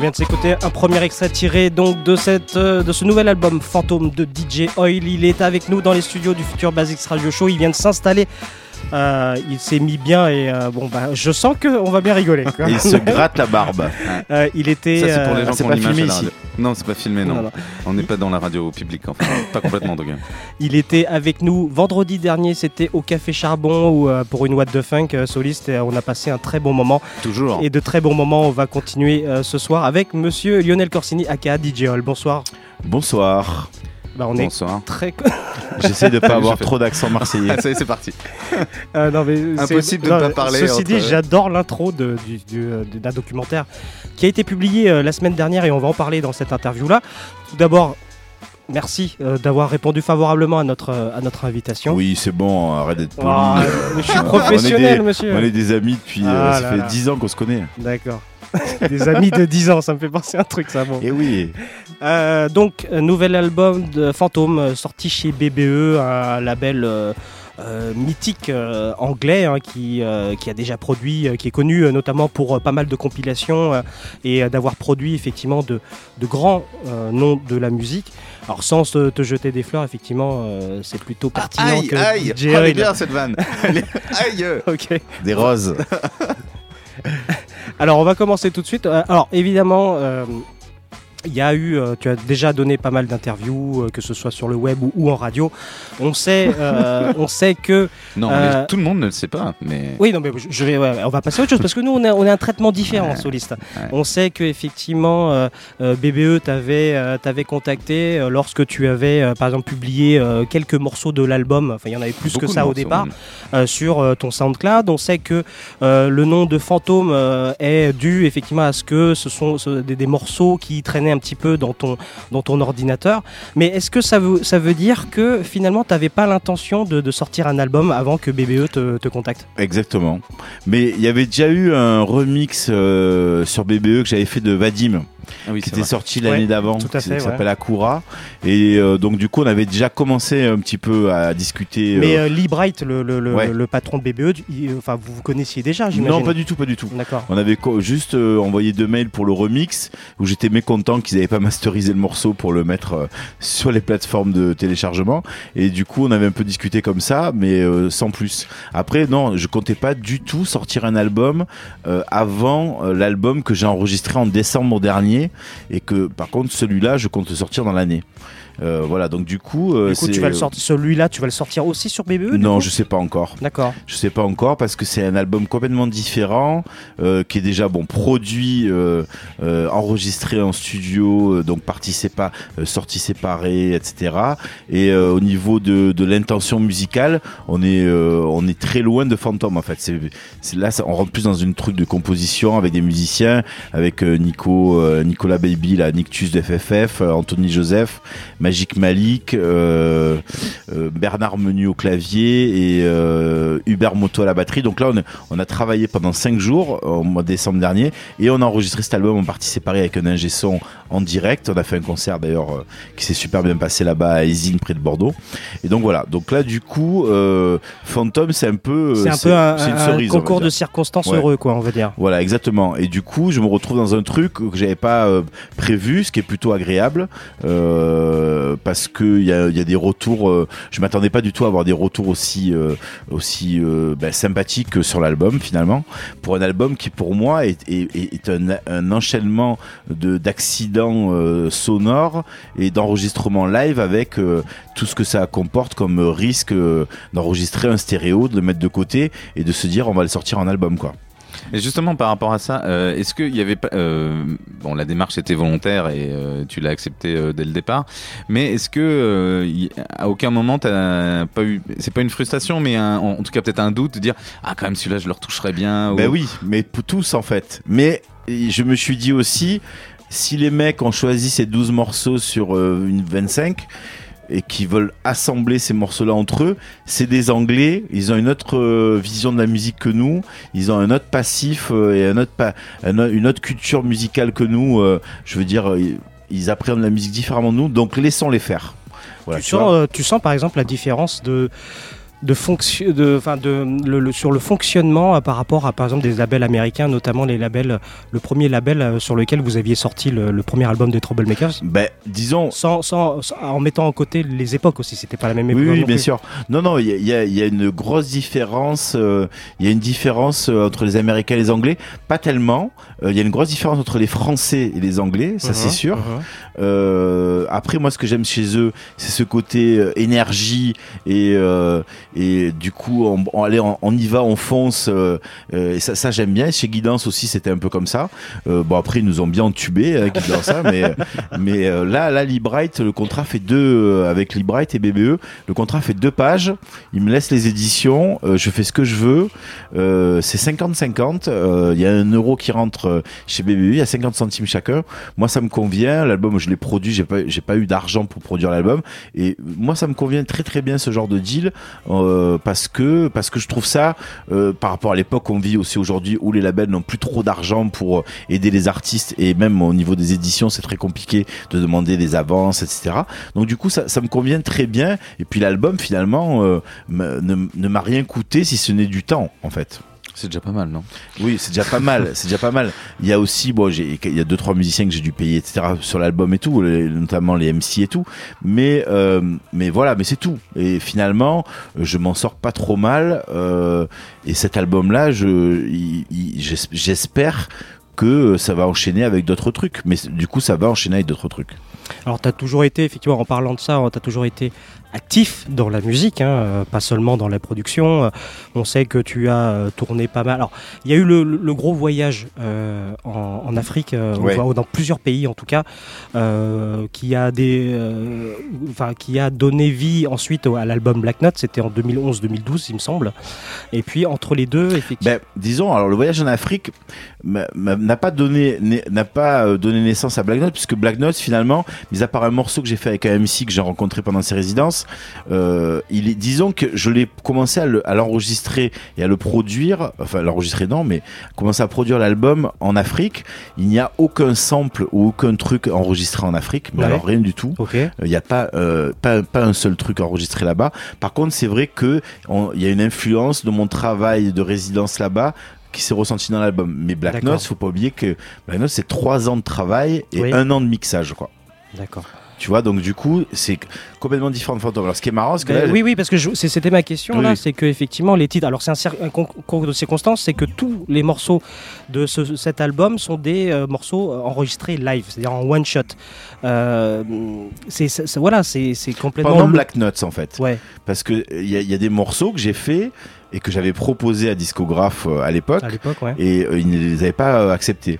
Vient de s'écouter un premier extrait tiré donc de, cette, euh, de ce nouvel album Fantôme de DJ Oil. Il est avec nous dans les studios du futur Basics Radio Show. Il vient de s'installer. Euh, il s'est mis bien et euh, bon bah je sens qu'on va bien rigoler. quoi. Il se gratte la barbe. [LAUGHS] Euh, il était. Ça, c'est pour les gens qui ont pas filmé ici. [LAUGHS] Non, c'est pas filmé, non. On n'est pas dans la radio publique, enfin, pas complètement. [LAUGHS] Il était avec nous vendredi dernier, c'était au Café Charbon où, euh, pour une What the Funk euh, soliste. et on a passé un très bon moment. Toujours. Et de très bons moments. On va continuer euh, ce soir avec monsieur Lionel Corsini, aka DJ Hall. Bonsoir. Bonsoir. Bah, on est Bonsoir. très. [LAUGHS] J'essaie de pas [LAUGHS] avoir trop d'accent marseillais. Ah, ça y est, c'est parti. [LAUGHS] Euh, non, mais c'est- Impossible de ne pas parler Ceci entre- dit, j'adore l'intro de- du- du- euh, d'un documentaire qui a été publié euh, la semaine dernière et on va en parler dans cette interview-là. Tout d'abord, merci euh, d'avoir répondu favorablement à notre, euh, à notre invitation. Oui, c'est bon, arrête d'être poli. Ah, euh, mais je suis on professionnel, des- monsieur. On est des amis depuis. Ah ça là fait là. 10 ans qu'on se connaît. D'accord. [LAUGHS] Des amis de 10 ans, ça me fait penser à un truc, ça. Bon. Et oui. Euh, donc, euh, nouvel album de Fantôme euh, sorti chez BBE, un label euh, euh, mythique euh, anglais hein, qui, euh, qui a déjà produit, euh, qui est connu notamment pour pas mal de compilations et d'avoir produit effectivement de, de grands noms de la musique. Alors, sans se- te jeter des fleurs, effectivement, c'est plutôt pertinent Aïe, que aïe, DJ oh, elle est bien cette vanne. [LAUGHS] Elle est- Aïe. Ok. Des roses. [LAUGHS] Alors, on va commencer tout de suite. Euh, Alors, évidemment, euh, il y a eu, euh, tu as déjà donné pas mal d'interviews, euh, que ce soit sur le web ou, ou en radio. On sait, euh, [LAUGHS] on sait que. Non, euh, mais tout le monde ne le sait pas. Mais oui, non, mais je- vais, ouais, on va passer à autre chose parce que nous, on a, on a un traitement différent en soliste. On sait que effectivement, euh, BBE t'avait, t'avait contacté lorsque tu avais, par exemple, publié quelques morceaux de l'album. Enfin, il y en avait plus Beaucoup que ça au départ sur ton SoundCloud. On sait que le nom de Fantôme est dû effectivement à ce que ce sont des morceaux qui traînaient un petit peu dans ton, dans ton ordinateur. Mais est-ce que ça veut, ça veut dire que finalement, tu n'avais pas l'intention de, sortir un album avant que BBE te, te contacte? Exactement. Mais il y avait déjà eu un remix euh, sur BBE que j'avais fait de Vadim. Ah oui, qui c'est était vrai. sorti l'année Ouais, d'avant, qui ouais. s'appelle Akura. Et euh, donc du coup, on avait déjà commencé un petit peu à discuter. Mais euh, euh, Lee Bright, le, le- le- Ouais. le patron de BBE, il- enfin, vous vous connaissiez déjà, j'imagine non, pas du tout, pas du tout. D'accord. On avait juste euh, envoyé deux mails pour le remix où j'étais mécontent qu'ils n'avaient pas masterisé le morceau pour le mettre euh, sur les plateformes de téléchargement. Et du coup, on avait un peu discuté comme ça, mais euh, sans plus. Après, non, je comptais pas du tout sortir un album euh, avant euh, l'album que j'ai enregistré en décembre dernier et que par contre celui-là, je compte le sortir dans l'année. Euh, voilà, donc du coup, euh, Du coup, tu vas le sortir, celui-là, tu vas le sortir aussi sur BBE non, je sais pas encore. D'accord. Je sais pas encore parce que c'est un album complètement différent euh, qui est déjà bon produit, euh, euh, enregistré en studio, euh, donc partie sépa, euh, sortie séparée, etc. Et euh, au niveau de, de l'intention musicale, on est euh, on est très loin de Phantom en fait. C'est c'est- là, ça- on rentre plus dans une truc de composition avec des musiciens, avec euh, Nico, euh, Nicolas Baby, la Nictus de FFF, euh, Anthony Joseph, Magic Malik, euh, euh, Bernard Menu au clavier et euh, Hubert Moto à la batterie. Donc là, on a, on a travaillé pendant cinq jours au mois de décembre dernier et on a enregistré cet album en partie séparée avec un ingé son en direct. On a fait un concert d'ailleurs qui s'est super bien passé là-bas à Isine près de Bordeaux. Et donc voilà. Donc là, du coup, euh, Phantom, c'est un peu, C'est un peu une cerise, concours de circonstances Ouais. heureux, quoi, on va dire. Voilà, exactement. Et du coup, je me retrouve dans un truc que j'avais pas euh, prévu, ce qui est plutôt agréable, euh, parce que il y a, des retours. euh, je m'attendais pas du tout à avoir des retours aussi euh, euh, ben, sympathiques que sur l'album finalement. Pour un album qui, pour moi, est, un, enchaînement de d'accidents euh, sonores et d'enregistrements live avec euh, tout ce que ça comporte comme euh, risque euh, d'enregistrer un stéréo, de le mettre de côté et de se dire on va le sortir en album quoi. Et justement, par rapport à ça, euh, est-ce qu'il y avait pas. euh, bon, la démarche était volontaire et euh, tu l'as accepté euh, dès le départ. Mais est-ce que, euh, y- à aucun moment, t'as pas eu. C'est pas une frustration, mais un- en tout cas, peut-être un doute de dire Ah, quand même, celui-là, je le retoucherais bien. Ben ou- oui, mais tous en fait. Mais je me suis dit aussi, si les mecs ont choisi ces 12 morceaux sur euh, une 25 et qui veulent assembler ces morceaux-là entre eux, c'est des Anglais, ils ont une autre euh, vision de la musique que nous, ils ont un autre passif euh, et un autre pa- un o- une autre culture musicale que nous. euh, je veux dire, ils, appréhendent la musique différemment de nous, donc laissons-les faire. Voilà, tu, tu sens, tu sens par exemple la différence de de fonction, de, enfin de le, le- sur le fonctionnement euh, par rapport à par exemple des labels américains, notamment les labels, le premier label euh, sur lequel vous aviez sorti le, le premier album des Troublemakers. Ben, disons. Sans, sans, sans- en mettant en côté les époques aussi, c'était pas la même époque. Oui, oui, bien plus. sûr. Non, non, il y a, il y y a une grosse différence. euh, Il y a une différence euh, entre les Américains et les Anglais. Pas tellement. Euh, Il y a une grosse différence entre les Français et les Anglais, ça c'est sûr. mhm. Euh, après, moi, ce que j'aime chez eux, c'est ce côté euh, énergie et euh, et du coup, on, on, allez, on, on y va, on fonce. euh, euh, et ça, ça j'aime bien. Chez Guidance aussi, c'était un peu comme ça. Euh, bon, après, ils nous ont bien entubés, hein, Guidance, hein, mais [LAUGHS] mais euh, là, là, Libright, le contrat fait deux euh, avec Libright et BBE. Le contrat fait deux pages. Ils me laissent les éditions. euh, je fais ce que je veux. Euh, c'est 50-50. euh, Il y a un euro qui rentre chez BBE. Il y a 50 centimes chacun. Moi, ça me convient. L'album, je l'ai produit. J'ai pas, j'ai pas eu d'argent pour produire l'album. Et moi, ça me convient très très bien ce genre de deal euh, parce que parce que je trouve ça euh, par rapport à l'époque qu'on vit aussi aujourd'hui où les labels n'ont plus trop d'argent pour euh, aider les artistes et même au niveau des éditions, c'est très compliqué de demander des avances, etc. Donc du coup, ça, ça me convient très bien. Et puis l'album finalement me- ne, ne m'a rien coûté si ce n'est du temps en fait. C'est déjà pas mal, non? Oui, c'est déjà pas mal. C'est déjà pas mal. Il y a aussi, bon, j'ai, il y a deux trois musiciens que j'ai dû payer, etc. sur l'album et tout, les- notamment les MC et tout. Mais, euh, mais voilà, mais c'est tout. Et finalement, je m'en sors pas trop mal. euh, et cet album-là, je, il- il- j'es- j'espère que ça va enchaîner avec d'autres trucs. Mais du coup, ça va enchaîner avec d'autres trucs. Alors, tu as toujours été, effectivement, en parlant de ça, tu as toujours été actif dans la musique, hein, euh, pas seulement dans la production. Euh, on sait que tu as euh, tourné pas mal. Alors, il y a eu le, le gros voyage euh, en, en Afrique, euh, Ouais. ou dans plusieurs pays en tout cas, euh, qui, a des, euh, enfin, qui a donné vie ensuite à l'album Black Note. C'était en 2011-2012, il me semble. Et puis, entre les deux, effectivement. Ben, disons, alors le voyage en Afrique n'a pas donné né- n'a pas euh, donné naissance à Black Note puisque Black Note finalement, mis à part un morceau que j'ai fait avec un MC que j'ai rencontré pendant ses résidences, euh, il est, disons que je l'ai commencé à le- à l'enregistrer et à le produire, enfin l'enregistrer non, mais commencer à produire l'album en Afrique. Il n'y a aucun sample ou aucun truc enregistré en Afrique, mais Ouais. alors rien du tout. Euh, Il n'y a pas, euh, pas, pas un seul truc enregistré là-bas. Par contre, c'est vrai que il y a une influence de mon travail de résidence là-bas qui s'est ressenti dans l'album. Mais Black. Notes, faut pas oublier que Black Notes, c'est trois ans de travail et Oui. un an de mixage, quoi. D'accord. Tu vois, donc du coup, c'est complètement différent de Phantom. Alors, ce qui est marrant, c'est que là, oui, oui, parce que c'était ma question Oui, là, c'est que effectivement les titres. Alors c'est un, un con- concours de circonstances, c'est que tous les morceaux de ce- cet album sont des euh, morceaux euh, enregistrés live, c'est-à-dire en one shot. Euh, c'est voilà, c'est c'est complètement. pendant Black Notes, en fait. Ouais. Parce que il y, a- il y a des morceaux que j'ai fait et que j'avais proposé à Discographe à l'époque. À l'époque, ouais. Et euh, ils ne les avaient pas euh, acceptés.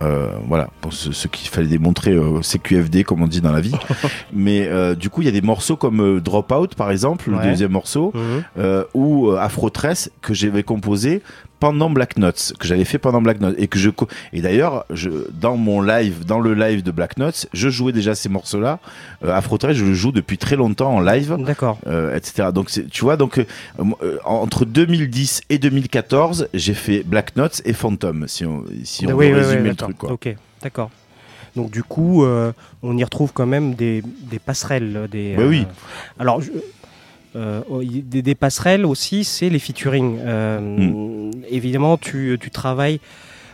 Euh, voilà, pour ce, ce qu'il fallait démontrer, euh, CQFD comme on dit dans la vie. [LAUGHS] Mais euh, du coup, il y a des morceaux comme euh, Dropout par exemple, Ouais. le deuxième morceau, Mhm. euh, ou euh, Afro Tress que j'avais composé pendant Black Notes, que j'avais fait pendant Black Notes et que je et d'ailleurs, je dans mon live, dans le live de Black Notes, je jouais déjà ces morceaux-là. Euh, Afro je le joue depuis très longtemps en live, D'accord. euh, etc. Donc tu vois, donc euh, euh, entre 2010 et 2014, j'ai fait Black Notes et Phantom, si on si on Oui, oui, résumer le truc quoi. Ok, d'accord. Donc du coup, on y retrouve quand même des, des passerelles. Des, Bah oui. Alors, je- oh, des, des passerelles aussi, c'est les featuring. Hmm. Évidemment, tu, tu travailles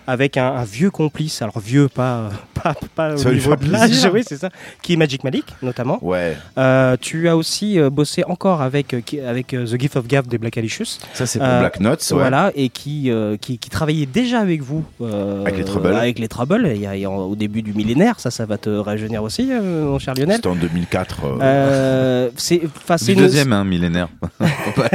avec un, un vieux complice, alors vieux, pas, [LAUGHS] pas, pas au niveau de l'âge, oui, c'est ça, qui est Magic Malik, notamment. Ouais. Euh, tu as aussi euh, bossé encore avec, euh, avec euh, The Gift of Gab des Black Alicious. Ça, c'est pour Black Notes, ouais. Voilà, et qui, euh, qui, qui travaillait déjà avec vous. euh, Avec les Troubles. Avec les Troubles, il y a- il y a au début du millénaire, ça, ça va te rajeunir aussi, euh, mon cher Lionel. C'était en 2004. euh, Euh, c'est une- deuxième, hein, millénaire. [LAUGHS] pas,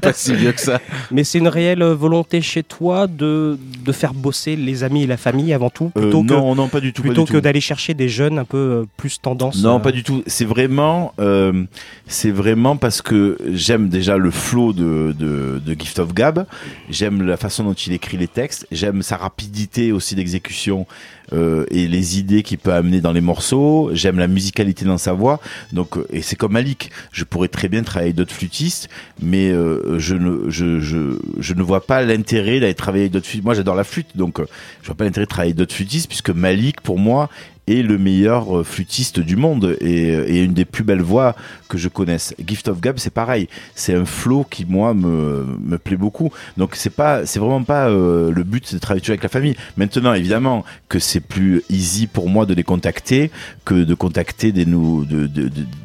pas si vieux que ça. Mais c'est une réelle volonté chez toi de, de faire bosser les amis et la famille avant tout, Euh, plutôt que, non, non, pas du tout, pas plutôt du que tout. d'aller chercher des jeunes un peu euh, plus tendance. Non, euh, pas du tout. C'est vraiment, euh, c'est vraiment parce que j'aime déjà le flow de, de, de Gift of Gab. J'aime la façon dont il écrit les textes. J'aime sa rapidité aussi d'exécution euh, et les idées qu'il peut amener dans les morceaux. J'aime la musicalité dans sa voix. Donc, euh, et c'est comme Malik. Je pourrais très bien travailler d'autres flûtistes, mais euh, je ne, je, je, je ne vois pas l'intérêt d'aller travailler d'autres flûtistes. Moi, j'adore la flûte, donc euh, je vois pas l'intérêt de travailler d'autres flûtistes puisque Malik, pour moi, est le meilleur euh, flûtiste du monde et, et une des plus belles voix que je connaisse. Gift of Gab, c'est pareil, c'est un flow qui moi me, me plaît beaucoup. Donc c'est pas, c'est vraiment pas euh, le but de travailler avec la famille. Maintenant, évidemment que c'est plus easy pour moi de les contacter que de contacter des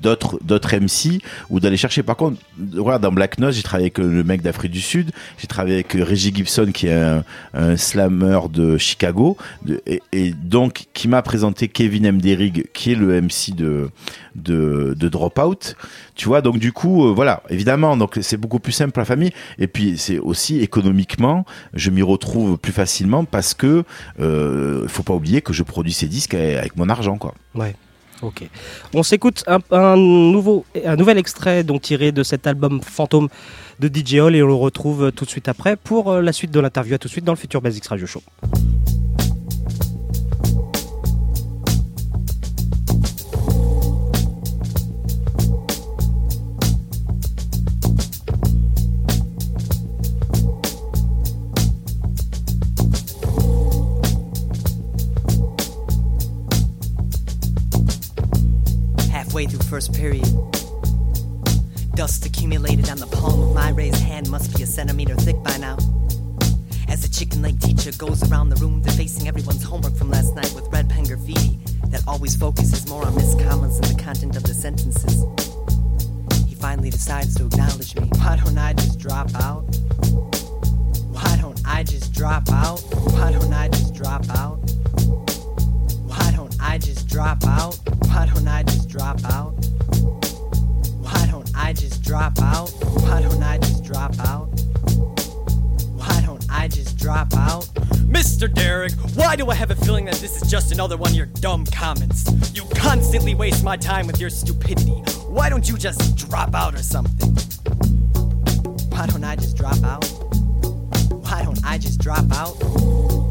d'autres d'autres MC ou d'aller chercher. Par contre, voilà, dans Black Nose, j'ai travaillé avec le mec d'Afrique du Sud, j'ai travaillé avec Reggie Gibson qui est un, un slammer de Chicago et donc qui m'a présenté Kevin M. Derig qui est le MC de de, Dropout. Tu vois, donc du coup, euh, voilà, évidemment, donc c'est beaucoup plus simple la famille. Et puis c'est aussi économiquement, je m'y retrouve plus facilement parce que euh, faut pas oublier que je produis ces disques avec mon argent, quoi. Ouais. Ok. On s'écoute un, un nouveau, un nouvel extrait donc tiré de cet album Fantôme de DJ Hall et on le retrouve tout de suite après pour euh, la suite de l'interview. À tout de suite dans le futur Basics Radio Show. Halfway through first period. Dust accumulated on the palm of my raised hand must be a centimeter thick by now. As the chicken leg teacher goes around the room defacing everyone's homework from last night with red pen graffiti that always focuses more on miscommas than the content of the sentences. He finally decides to acknowledge me. Why don't I just drop out? Why don't I just drop out? Why don't I just drop out? I just drop out? Why don't I just drop out? Why don't I just drop out? Why don't I just drop out? Why don't I just drop out? Mr. Derek, why do I have a feeling that this is just another one of your dumb comments? You constantly waste my time with your stupidity. Why don't you just drop out or something? Why don't I just drop out? Why don't I just drop out?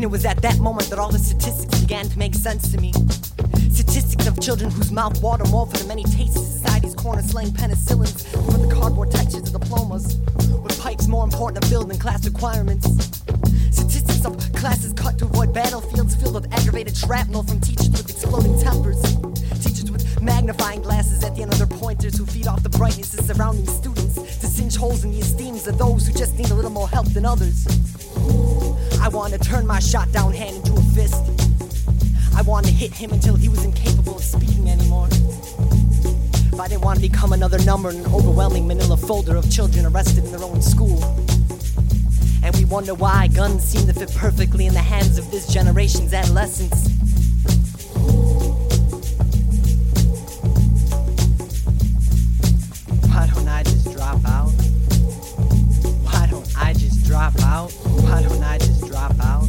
And it was at that moment that all the statistics began to make sense to me. Statistics of children whose mouth water more for the many tastes of society's corner slang penicillins for the cardboard textures of diplomas. With pipes more important to build than class requirements. Statistics of classes cut to avoid battlefields filled with aggravated shrapnel from teachers with exploding tempers. Teachers with magnifying glasses at the end of their pointers who feed off the brightness of surrounding students to singe holes in the esteems of those who just need a little more help than others. I want to turn my shot down hand into a fist. I wanna hit him until he was incapable of speaking anymore. But I didn't want to become another number in an overwhelming manila folder of children arrested in their own school. And we wonder why guns seem to fit perfectly in the hands of this generation's adolescents. Why don't I just drop out? Drop out? Why don't I just drop out?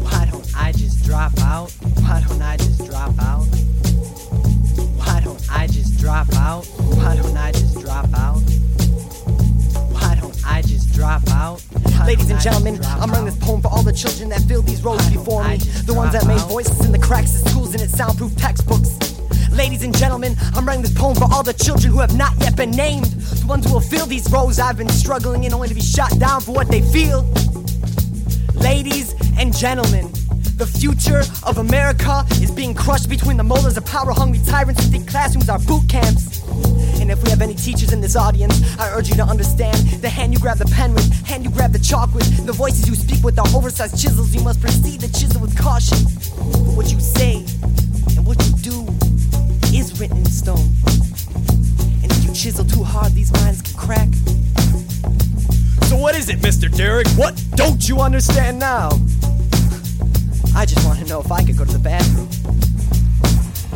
Why don't I just drop out? Why don't I just drop out? Why don't I just drop out? Why don't I just drop out? Why don't I just drop out? Ladies and gentlemen, I'm writing this poem for all the children that filled these rows before me. The ones that made voices in the cracks of schools and its soundproof textbooks. Ladies and gentlemen, I'm writing this poem for all the children who have not yet been named. The ones who will fill these rows I've been struggling in only to be shot down for what they feel. Ladies and gentlemen, the future of America is being crushed between the molars of power hungry tyrants who think classrooms are boot camps. And if we have any teachers in this audience, I urge you to understand the hand you grab the pen with, hand you grab the chalk with, the voices you speak with are oversized chisels. You must proceed the chisel with caution. What you say and what you do is written in stone. And if you chisel too hard, these minds can crack. So what is it, Mr. Derek? What don't you understand now? I just want to know if I could go to the bathroom.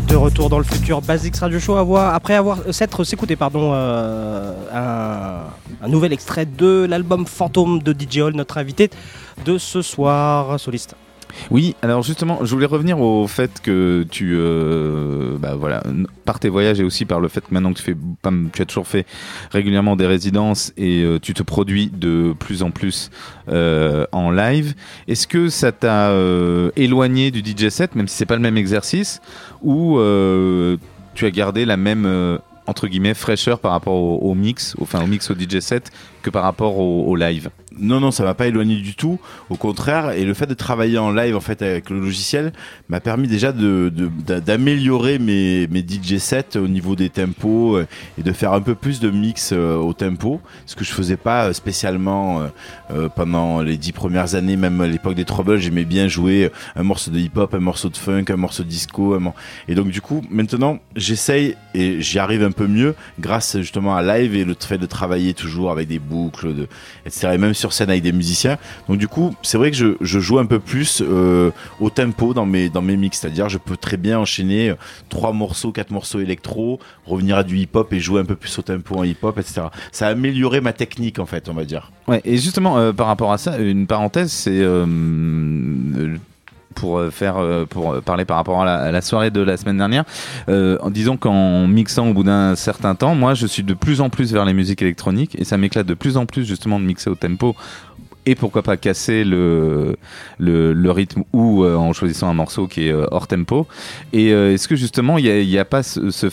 De retour dans le futur Basics Radio Show, avoir, après avoir euh, s'être s'écouter pardon euh, un, un nouvel extrait de l'album Fantôme de DJ Hall, notre invité de ce soir, soliste. Oui, alors justement, je voulais revenir au fait que tu, euh, bah voilà, par tes voyages et aussi par le fait que maintenant que tu fais, tu as toujours fait régulièrement des résidences et euh, tu te produis de plus en plus euh, en live. Est-ce que ça t'a éloigné du DJ set, même si c'est pas le même exercice, ou tu as gardé la même entre guillemets fraîcheur par rapport au, au mix, enfin au mix au DJ set, que par rapport au, au live? Non, non, ça m'a pas éloigné du tout. Au contraire, et le fait de travailler en live en fait avec le logiciel m'a permis déjà d'améliorer mes DJ sets au niveau des tempos euh, et de faire un peu plus de mix euh, au tempo, ce que je faisais pas euh, spécialement pendant les dix premières années, même à l'époque des Troubles, j'aimais bien jouer un morceau de hip-hop, un morceau de funk, un morceau de disco, et donc du coup maintenant j'essaye et j'y arrive un peu mieux grâce justement à live et le fait de travailler toujours avec des boucles, de, etc. scène avec des musiciens. Donc du coup c'est vrai que je, je joue un peu plus euh, au tempo dans mes dans mes mix, c'est-à-dire je peux très bien enchaîner euh, trois morceaux, quatre morceaux électro, revenir à du hip-hop et jouer un peu plus au tempo en hip-hop, etc. Ça a amélioré ma technique en fait, on va dire. Ouais, et justement, euh, par rapport à ça, une parenthèse, c'est pour euh, faire, euh, pour euh, parler par rapport à la, soirée de la semaine dernière, en disant qu'en mixant au bout d'un certain temps, moi, je suis de plus en plus vers les musiques électroniques et ça m'éclate de plus en plus justement de mixer au tempo. Et pourquoi pas casser le, le, rythme ou en choisissant un morceau qui est hors tempo. Et est-ce que justement il n'y a, pas ce,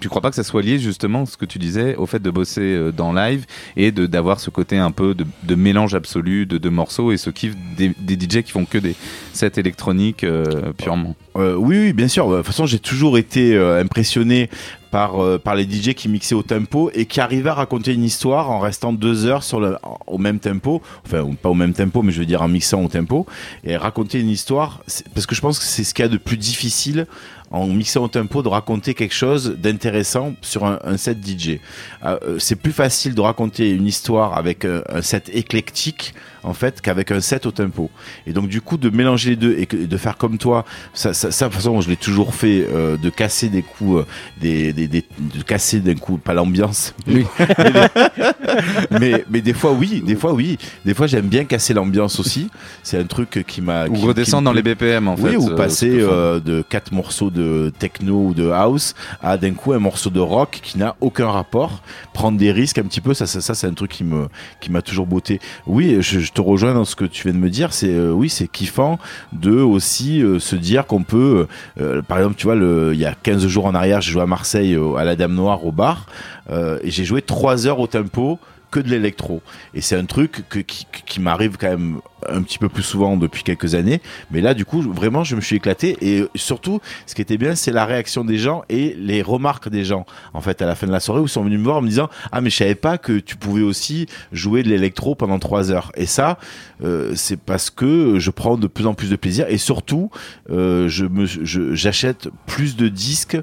tu crois pas que ça soit lié justement ce que tu disais au fait de bosser euh, dans live et de d'avoir ce côté un peu de, mélange absolu de, morceaux et ce kiff des, des DJ qui font que des sets électroniques euh, purement? Euh, oui, oui, bien sûr. De toute façon, j'ai toujours été impressionné par, par les DJ qui mixaient au tempo et qui arrivaient à raconter une histoire en restant deux heures sur le, au même tempo. Enfin, pas au même tempo, mais je veux dire en mixant au tempo. Et raconter une histoire, parce que je pense que c'est ce qu'il y a de plus difficile en mixant au tempo de raconter quelque chose d'intéressant sur un, set DJ. Euh, euh, c'est plus facile de raconter une histoire avec un set éclectique en fait qu'avec un set au tempo. Et donc du coup de mélanger les deux et que- de faire comme toi, ça, ça, ça, de toute façon je l'ai toujours fait, euh, de casser des coups, euh, des, des, des- de casser d'un coup pas l'ambiance, Oui. [LAUGHS] mais mais des fois oui, des fois oui, des fois j'aime bien casser l'ambiance aussi. C'est un truc qui m'a Ou redescendre dans les. BPM, en oui, fait, ou euh, passer euh, de quatre morceaux de techno ou de house à d'un coup un morceau de rock qui n'a aucun rapport. Prendre des risques un petit peu, ça, ça, ça, c'est un truc qui me qui m'a toujours botté. Oui, je, je te rejoins dans ce que tu viens de me dire. C'est euh, oui, c'est kiffant de aussi euh, se dire qu'on peut, euh, par exemple, tu vois, le, il y a 15 jours en arrière, j'ai joué à Marseille à la Dame Noire au bar et j'ai joué trois heures au tempo que de l'électro. Et c'est un truc qui, m'arrive quand même un petit peu plus souvent depuis quelques années. Mais là, du coup, vraiment, je me suis éclaté. Et surtout, ce qui était bien, c'est la réaction des gens et les remarques des gens. En fait, à la fin de la soirée, où ils sont venus me voir en me disant Ah, mais je savais pas que tu pouvais aussi jouer de l'électro pendant trois heures. Et ça, euh, c'est parce que je prends de plus en plus de plaisir. Et surtout, euh, j'achète plus de disques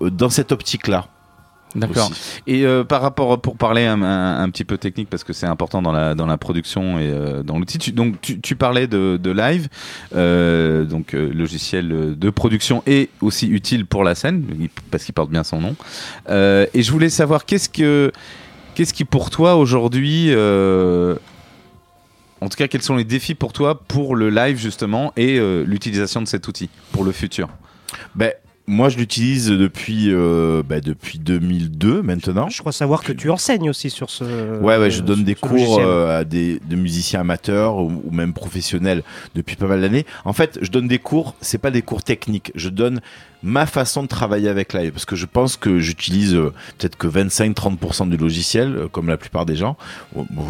euh, dans cette optique-là. D'accord. Et euh, par rapport, pour parler un, un- un petit peu technique, parce que c'est important dans la, dans la production et euh, dans l'outil, tu, donc tu, tu parlais de, de live, euh, donc euh, logiciel de production et aussi utile pour la scène, parce qu'il porte bien son nom. Euh, et je voulais savoir, qu'est-ce que, qu'est-ce qui pour toi aujourd'hui... euh, en tout cas, quels sont les défis pour toi pour le live justement et l'utilisation de cet outil pour le futur? Ben, moi, je l'utilise depuis, euh, ben, depuis 2002 maintenant. Je crois savoir que tu enseignes aussi sur ce. Ouais, ouais, je donne ce- des cours euh, à des de musiciens amateurs ou, ou même professionnels depuis pas mal d'années. En fait, je donne des cours, c'est pas des cours techniques, je donne ma façon de travailler avec live parce que je pense que j'utilise euh, peut-être que 25-30% du logiciel euh, comme la plupart des gens.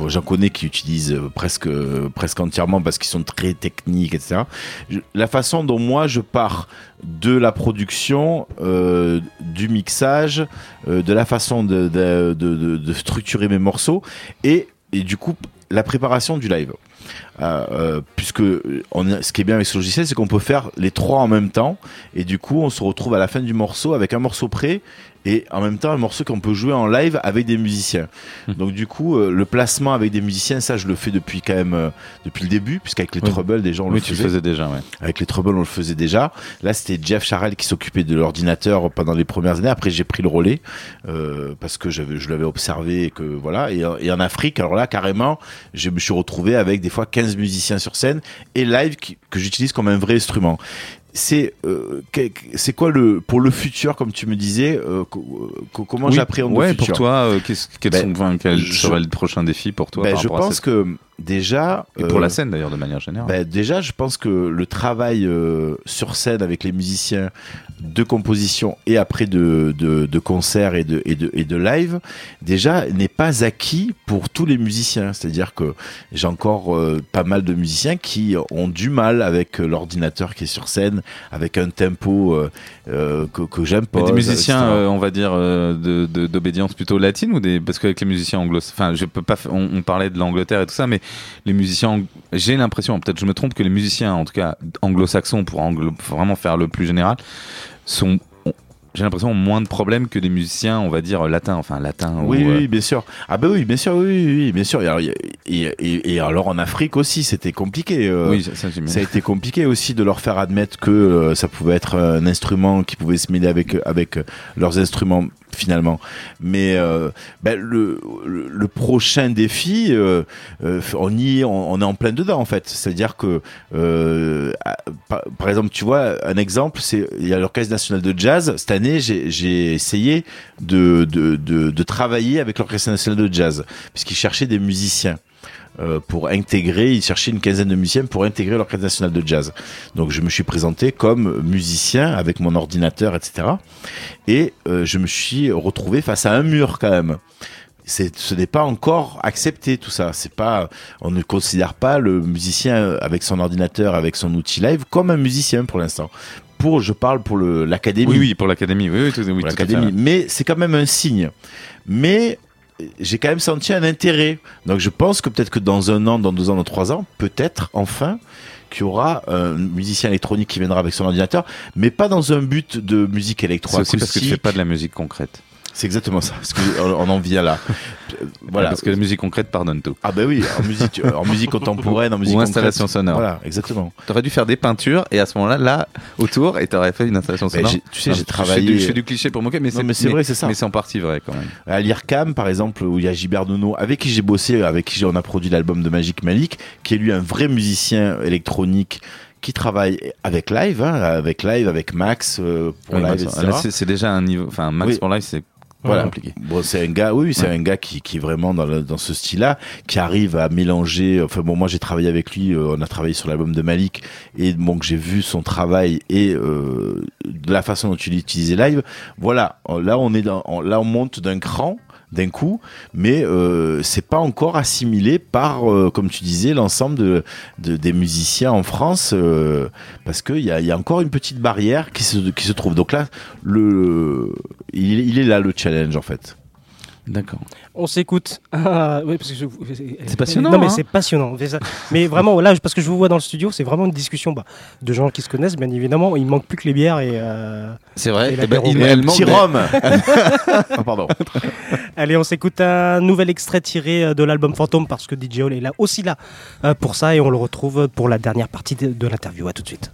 J'en connais qui utilisent euh, presque euh, presque entièrement parce qu'ils sont très techniques, etc. Je- la façon dont moi je pars de la production, euh, du mixage, euh, de la façon de, structurer mes morceaux et du coup la préparation du live. Euh, euh, puisque on a- ce qui est bien avec ce logiciel, c'est qu'on peut faire les trois en même temps, et du coup, on se retrouve à la fin du morceau avec un morceau prêt et en même temps un morceau qu'on peut jouer en live avec des musiciens. Donc du coup, euh, le placement avec des musiciens, ça, je le fais depuis quand même euh, depuis le début, puisqu'avec les Oui. Troubles, déjà, on Oui, le tu faisait. faisais déjà, ouais. Avec les Troubles, on le faisait déjà. Là, c'était Jeff Charel qui s'occupait de l'ordinateur pendant les premières années. Après, j'ai pris le relais euh, parce que je l'avais observé et que voilà. Et, et en Afrique, alors là, carrément, je me suis retrouvé avec des fois 15 musiciens sur scène et live qui- que j'utilise comme un vrai instrument. C'est euh, c'est quoi le pour le futur comme tu me disais euh, co- comment Oui, j'appréhende ouais, le futur? pour toi, euh, qu'est-ce- quels Ben, quel je- serait le prochain défi pour toi ben, par je à pense cette- que déjà. Et pour euh, la scène d'ailleurs de manière générale. ben, déjà, je pense que le travail euh, sur scène avec les musiciens de composition et après de, de, de concert et de, et, de, et de live, déjà n'est pas acquis pour tous les musiciens. C'est-à-dire que j'ai encore euh, pas mal de musiciens qui ont du mal avec l'ordinateur qui est sur scène, avec un tempo euh, euh, que, que j'aime pas. Des musiciens, euh, on va dire, euh, d'obédience plutôt latine ou des parce qu'avec les musiciens anglo, enfin, je peux pas, on, on parlait de l'Angleterre et tout ça, mais les musiciens, j'ai l'impression, peut-être je me trompe, que les musiciens, en tout cas anglo-saxons, pour anglo- vraiment faire le plus général, sont, ont- j'ai l'impression moins de problèmes que des musiciens, on va dire latins, enfin latins. Oui, ou, euh, oui, bien sûr. Ah bah oui, bien sûr, oui, oui, oui, bien sûr. Et alors, et, et- en Afrique aussi, c'était compliqué. euh, Oui, ça, ça, ça a été compliqué aussi de leur faire admettre que euh, ça pouvait être un instrument qui pouvait se mêler avec avec leurs instruments finalement. Mais euh, ben, le, prochain défi, euh, euh, on y on, est en plein dedans en fait. C'est-à-dire que par, exemple, tu vois, un exemple, c'est il y a l'orchestre national de jazz. Cette année, j'ai j'ai essayé de, de, de, de travailler avec l'orchestre national de jazz puisqu'ils cherchaient des musiciens. Euh, pour intégrer, ils cherchaient une quinzaine de musiciens pour intégrer l'orchestre national de jazz. Donc je me suis présenté comme musicien avec mon ordinateur, etc. Et euh, je me suis retrouvé face à un mur quand même. Ce n'est pas encore accepté tout ça. C'est pas, on ne considère pas le musicien avec son ordinateur, avec son outil live comme un musicien pour l'instant. Pour, je parle pour l'académie. Oui, oui, pour l'académie, oui, oui, tout, oui, tout l'académie. Mais c'est quand même un signe. Mais j'ai quand même senti un intérêt. Donc je pense que peut-être que dans un an, dans deux ans, dans trois ans, peut-être enfin qu'il y aura un musicien électronique qui viendra avec son ordinateur, mais pas dans un but de musique C'est électro aussi parce que tu fais pas de la musique concrète. C'est exactement ça. Parce que on on en vient là. Voilà. Parce que la musique concrète pardonne tout. Ah bah oui, en musique, en musique contemporaine, en musique Ou installation concrète. sonore. Voilà, exactement. T'aurais dû faire des peintures et à ce moment-là, là, autour, et t'aurais fait une installation Mais sonore. tu sais, Non, j'ai je fais travaillé- du- Je fais du cliché pour moquer, mais c'est mais c'est vrai, c'est ça. Mais c'est en partie vrai quand même. À l'IRCAM, par exemple, où il y a Gilbert Nono, avec qui j'ai bossé, avec qui on a produit l'album de Magic Malik, qui est lui un vrai musicien électronique qui travaille avec live, hein, avec live, avec Max euh, pour Oui, live, c'est c'est déjà un niveau. Enfin, Max Oui. pour live, c'est Voilà. compliqué. Bon, c'est un gars, oui, c'est Ouais. un gars qui, qui est vraiment dans, le- dans ce style-là, qui arrive à mélanger. Enfin bon, moi j'ai travaillé avec lui, euh, on a travaillé sur l'album de Malik, et bon que j'ai vu son travail et euh, de la façon dont il utilisait live. Voilà, là on est dans, on- là on monte d'un cran d'un coup, mais euh, c'est pas encore assimilé par, euh, comme tu disais, l'ensemble de, de- des musiciens en France, euh, parce qu'il y a, y a encore une petite barrière qui se, qui se trouve. Donc là, le, il est là le challenge en fait. D'accord. On s'écoute. [LAUGHS] Ah, oui, parce que je- C'est passionnant, Non, mais hein. c'est passionnant. Mais vraiment, là, parce que je vous vois dans le studio, c'est vraiment une discussion bah, de gens qui se connaissent, bien évidemment. Il manque plus que les bières et. euh, C'est vrai. et Eh ben, il- elle manque rhum. [LAUGHS] Ah, pardon. [LAUGHS] Allez, on s'écoute un nouvel extrait tiré euh, de l'album Fantôme parce que DJ Hall est là aussi là euh, pour ça et on le retrouve pour la dernière partie de, de l'interview. À tout de suite.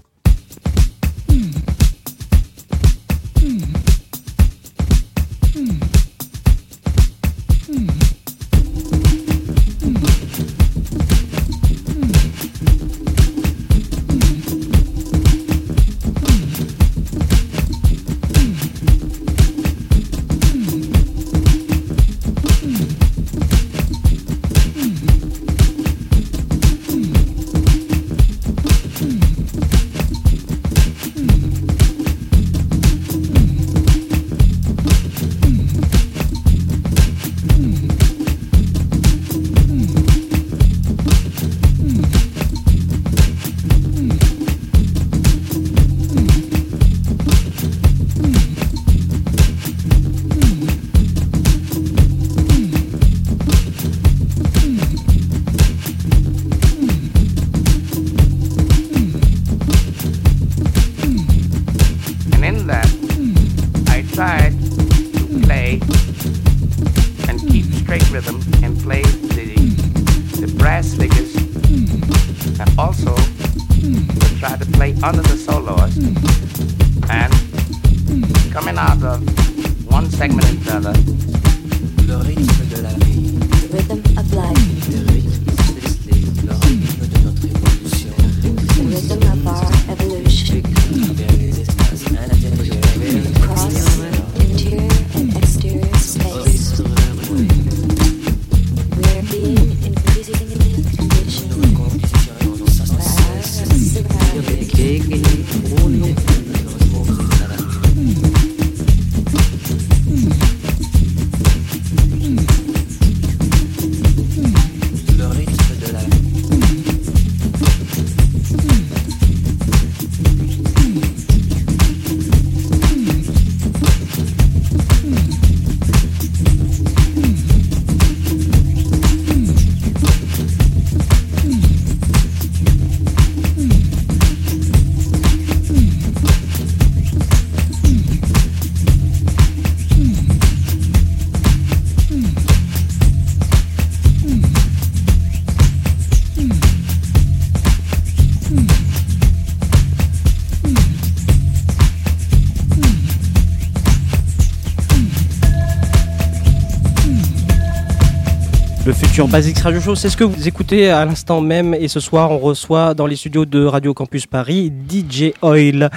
Futur Basics Radio Show, c'est ce que vous écoutez à l'instant même. Et ce soir, on reçoit dans les studios de Radio Campus Paris DJ Oil.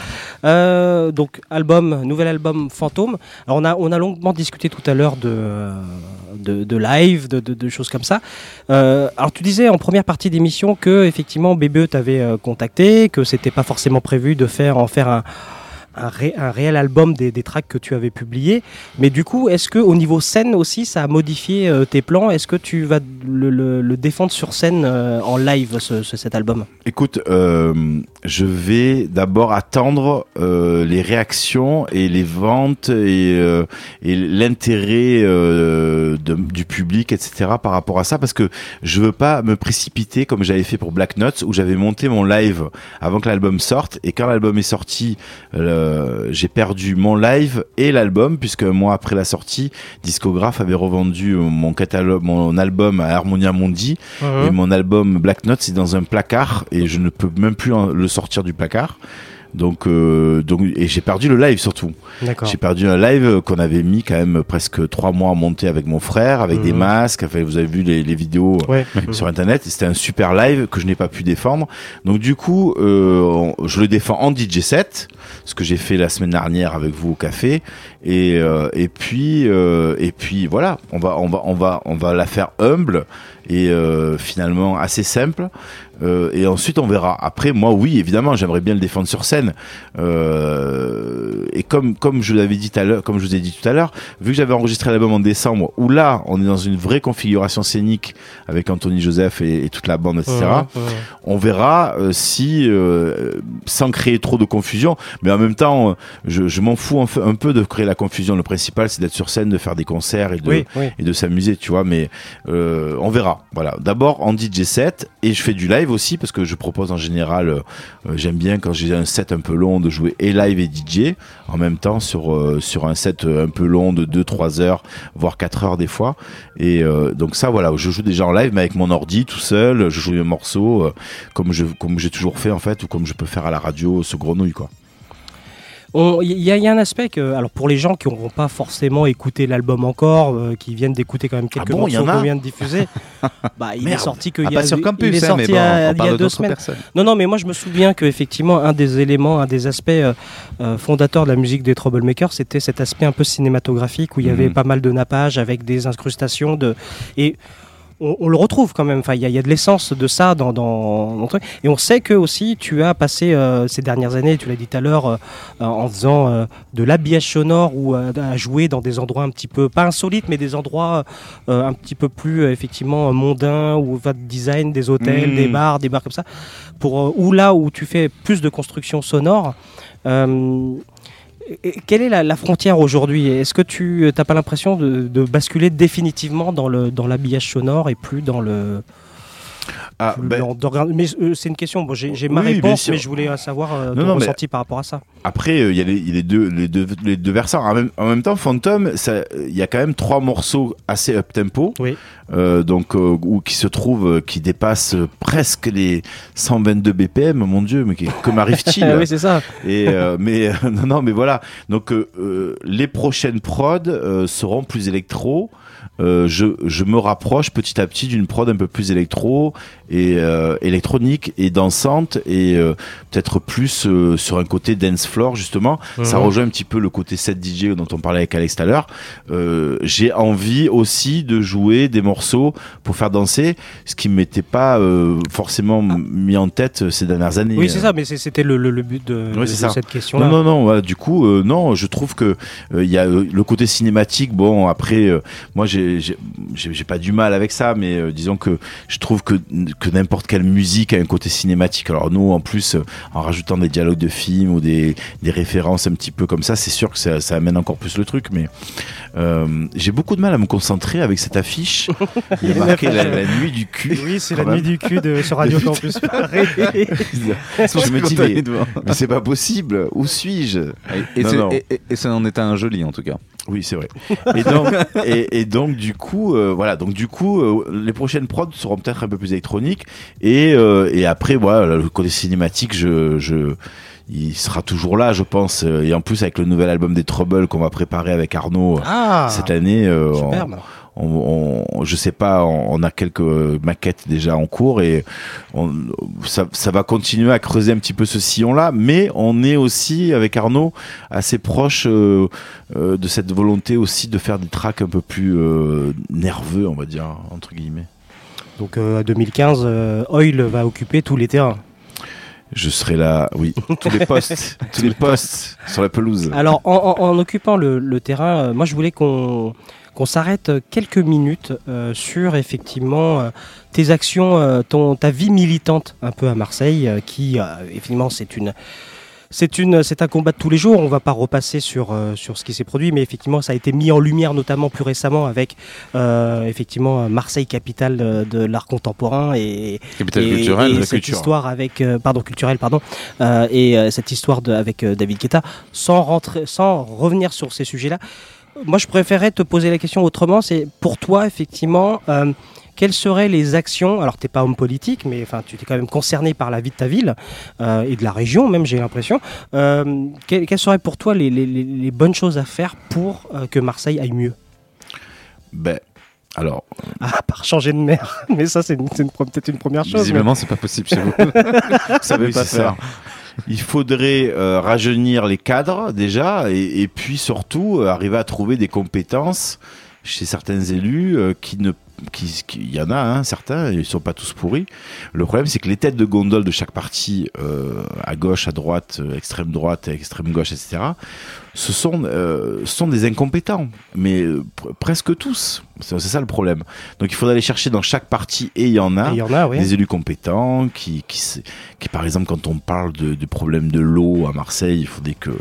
Euh, donc, album, nouvel album Fantôme. Alors, on a, on a longuement discuté tout à l'heure de, de, live, de, de- de choses comme ça. Euh, alors, tu disais en première partie d'émission que, effectivement, BBE t'avait euh, contacté, que c'était pas forcément prévu de faire, en faire un. Un, ré- un réel album des, des tracks que tu avais publiés. Mais du coup, est-ce que au niveau scène aussi, ça a modifié euh, tes plans? Est-ce que tu vas le, défendre sur scène euh, en live, ce- ce- cet album? Écoute, euh, je vais d'abord attendre les réactions et les ventes et, et l'intérêt du public, etc. par rapport à ça, parce que je veux pas me précipiter comme j'avais fait pour Black Nuts, où j'avais monté mon live avant que l'album sorte, et quand l'album est sorti, j'ai perdu mon live et l'album, puisque un mois après la sortie, Discographe avait revendu mon catalogue, mon album à Harmonia Mundi, Mhm. et mon album Black Notes est dans un placard et je ne peux même plus le sortir du placard. Donc, euh, donc et j'ai perdu le live surtout. J'ai perdu un live qu'on avait mis quand même presque trois mois à monter avec mon frère, avec des Mhm. masques. Enfin, vous avez vu les, les vidéos Ouais. [LAUGHS] sur internet. Et C'était un super live que je n'ai pas pu défendre. Donc du coup, euh, on- je le défends en DJ set, ce que j'ai fait la semaine dernière avec vous au café. Et euh, et puis euh, et puis voilà, on va on va on va on va la faire humble et euh, finalement assez simple. Euh, et ensuite on verra. Après moi oui évidemment j'aimerais bien le défendre sur scène. Euh, et comme comme je l'avais dit tout à l'heure, comme je vous ai dit tout à l'heure, vu que j'avais enregistré l'album en décembre, où là on est dans une vraie configuration scénique avec Anthony Joseph et, et toute la bande etc. On verra euh, si euh, sans créer trop de confusion, mais en même temps je, je m'en fous un, peu- un peu de créer la confusion. Le principal c'est d'être sur scène, de faire des concerts et de Oui, oui. et de s'amuser, tu vois. Mais euh, on verra. Voilà. D'abord en DJ set et je fais du live aussi parce que je propose en général. euh, euh, J'aime bien quand j'ai un set un peu long de jouer et live et DJ en même temps sur euh, un set un peu long de 2-3 heures, voire 4 heures des fois. Et donc ça, voilà, je joue déjà en live, mais avec mon ordi tout seul. Je joue mes morceaux comme comme j'ai toujours fait en fait ou comme je peux faire à la radio ce grenouille quoi. Il y, a- il y a un aspect que, alors pour les gens qui n'auront pas forcément écouté l'album encore, euh, qui viennent d'écouter quand même quelques Ah bon, y morceaux a qu'on vient de diffuser, [LAUGHS] bah, il est sorti qu'il y a pas sur campus, il est hein, sorti mais bon, à- on il y parle a deux semaines. personnes. Non, non, mais moi je me souviens que effectivement un des éléments, un des aspects euh, euh, fondateurs de la musique des Troublemakers, c'était cet aspect un peu cinématographique où il y avait Mhm. pas mal de nappage avec des incrustations de et on, on le retrouve quand même. Enfin, il y, y a de l'essence de ça dans, dans, dans le truc. Et on sait que aussi tu as passé euh, ces dernières années, tu l'as dit tout à l'heure, euh, euh, en faisant euh, de l'habillage sonore ou euh, à jouer dans des endroits un petit peu pas insolites, mais des endroits euh, un petit peu plus effectivement mondains ou de design des hôtels, des bars, des bars comme ça. Pour ou là où tu fais plus de construction sonore. Euh, quelle est la, la frontière aujourd'hui? Est-ce que tu n'as pas l'impression de, de basculer définitivement dans le dans l'habillage sonore et plus dans le Ah, ben- mais euh, c'est une question. Bon, j'ai ma Oui, bien réponse, mais je voulais euh, savoir euh, Non, ton non, mais- ressenti par rapport à ça. Après, euh, il y a les, les deux, les deux, les deux versants. En même, en même temps, Phantom, il y a quand même trois morceaux assez up tempo, Oui. Euh, donc euh, où qui se trouvent, euh, qui dépassent euh, presque les 122 BPM. Mon Dieu, mais que m'arrive-t-il [LAUGHS] oui, c'est ça. Et mais [LAUGHS] non, non, mais voilà. Donc les prochaines prods seront plus électro. Euh, je, je me rapproche petit à petit d'une prod un peu plus électro et euh, électronique et dansante et euh, peut-être plus sur un côté dance floor justement. Ça Mhm. rejoint un petit peu le côté set DJ dont on parlait avec Alex tout à l'heure. J'ai envie aussi de jouer des morceaux pour faire danser, ce qui m'était pas euh, forcément mis en tête ces dernières années. Oui, c'est ça, mais c'était le, le- le but de, cette question-là. Non, non, non. voilà, du coup, euh, non, je trouve que euh, il y a euh, le côté cinématique. Bon, après, euh, moi, j'ai pas du mal avec ça, mais euh, disons que je trouve que que n'importe quelle musique a un côté cinématique. Alors nous, en plus, euh, en rajoutant des dialogues de films ou des des références un petit peu comme ça, c'est sûr que ça, ça amène encore plus le truc. Mais euh, j'ai beaucoup de mal à me concentrer avec cette affiche. [LAUGHS] Il y a marqué la, la nuit du cul. Oui, c'est la nuit du cul de, sur Radio [LAUGHS] Campus Paris. je me dis, mais, mais c'est pas possible. Où suis-je? Et, et- et- et ça en est un joli en tout cas. Oui, c'est vrai. Et donc, [LAUGHS] et, et donc du coup, euh, voilà. Donc du coup, euh, les prochaines prods seront peut-être un peu plus électroniques. Et euh, et après, voilà, le côté cinématique, je je il sera toujours là, je pense. Et en plus, avec le nouvel album des Trouble qu'on va préparer avec Arnaud Ah, cette année, euh, on. On, on- je sais pas, on, on a quelques maquettes déjà en cours et on, ça, ça va continuer à creuser un petit peu ce sillon-là, mais on est aussi avec Arnaud assez proche euh, euh, de cette volonté aussi de faire des tracks un peu plus euh, nerveux, on va dire entre guillemets. Donc à 2015, euh, Oil va occuper tous les terrains. Je serai là, oui, tous les postes, [LAUGHS] tous les postes sur la pelouse. Alors, en, en- en occupant le, le terrain, moi je voulais qu'on qu'on s'arrête quelques minutes euh, sur effectivement euh, tes actions, euh, ton, ta vie militante un peu à Marseille, qui effectivement c'est une c'est une c'est un combat de tous les jours. On va pas repasser sur euh, sur ce qui s'est produit, mais effectivement ça a été mis en lumière notamment plus récemment avec euh, effectivement Marseille capitale de, de l'art contemporain et Capitale et- culturelle, et la cette culture. histoire avec euh, pardon culturelle pardon et cette histoire de, avec David Guetta sans rentrer sans revenir sur ces sujets-là. Moi je préférais te poser la question autrement. C'est pour toi effectivement. euh, quelles seraient les actions Alors, tu n'es pas homme politique, mais enfin, tu es quand même concerné par la vie de ta ville euh, et de la région, même, j'ai l'impression. Euh, quelles, quelles seraient pour toi les, les- les- les bonnes choses à faire pour euh, que Marseille aille mieux? Ben, alors. Ah, à part changer de maire. [LAUGHS] Mais ça, c'est peut-être une première chose. Visiblement, mais- c'est pas possible chez vous. [LAUGHS] Ça veut veut pas faire. Il faudrait euh, rajeunir les cadres déjà et, puis surtout euh, arriver à trouver des compétences chez certains élus euh, qui ne qui, y en a hein, certains ils sont pas tous pourris le problème c'est que les têtes de gondole de chaque parti euh, à gauche à droite euh, extrême droite extrême gauche etc ce sont euh, sont des incompétents mais pr- presque tous c'est ça le problème donc il faudrait aller chercher dans chaque parti et il y en a, y en a, oui. des élus compétents qui, qui, par exemple, quand on parle de, de problèmes de l'eau à Marseille, il faudrait que,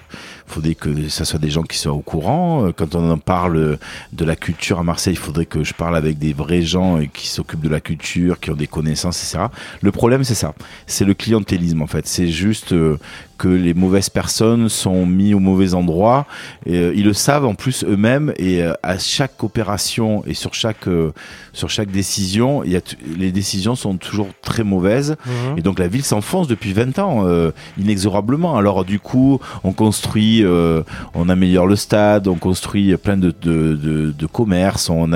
faudrait que ça soit des gens qui soient au courant. Quand on en parle de la culture à Marseille, il faudrait que je parle avec des vrais gens euh, qui s'occupent de la culture, qui ont des connaissances, etc. Le problème, c'est ça. C'est le clientélisme, en fait. C'est juste euh, que les mauvaises personnes sont mis au mauvais endroit. Et, euh, ils le savent en plus eux-mêmes. Et euh, à chaque opération et sur chaque, euh, sur chaque décision, y a les décisions sont toujours très mauvaises. Mhm. Et donc la ville s'enfonce depuis 20 ans, inexorablement. Alors du coup, on construit, on améliore le stade, on construit plein de, de, de, de commerces, on,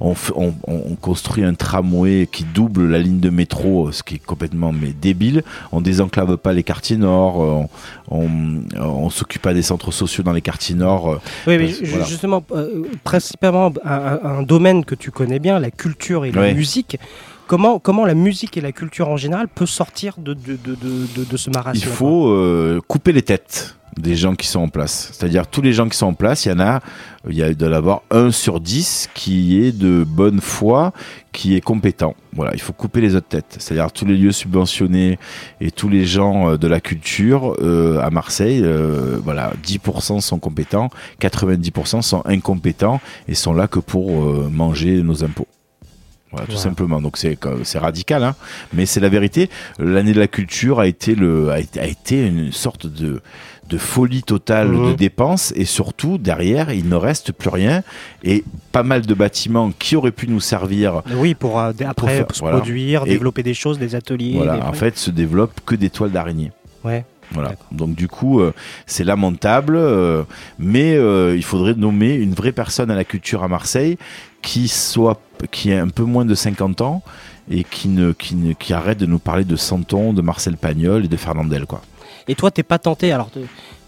on, on construit un tramway qui double la ligne de métro, ce qui est complètement mais débile. On désenclave pas les quartiers nord, on, on, on s'occupe pas des centres sociaux dans les quartiers nord. euh, Oui, mais voilà. justement, euh, principalement un, un- domaine que tu connais bien, la culture et la musique. Comment, comment la musique et la culture en général peut sortir de, de, de, de, de- de ce marasme Il faut euh, couper les têtes des gens qui sont en place. C'est-à-dire tous les gens qui sont en place, il y en a, il y a de l'avoir un sur 10 qui est de bonne foi, qui est compétent. Voilà, il faut couper les autres têtes. C'est-à-dire tous les lieux subventionnés et tous les gens euh, de la culture euh, à Marseille, euh, voilà, 10% sont compétents, 90% sont incompétents et sont là que pour euh, manger nos impôts. Voilà, tout Voilà. simplement. Donc c'est c'est radical, hein, mais c'est la vérité. L'année de la culture a été le a été, a été une sorte de de folie totale Mhm. de dépenses et surtout derrière il ne reste plus rien et pas mal de bâtiments qui auraient pu nous servir. Oui, pour euh, après faire- se voilà. produire, Et- développer des choses, des ateliers. Voilà, des en fait, se développent que des toiles d'araignée. Ouais. Voilà. Donc du coup, euh, c'est lamentable, euh, mais euh, il faudrait nommer une vraie personne à la culture à Marseille qui soit, qui ait un peu moins de 50 ans et qui ne, qui ne, qui arrête de nous parler de Santon, de Marcel Pagnol et de Fernandel, quoi. Et toi, t'es pas tenté, alors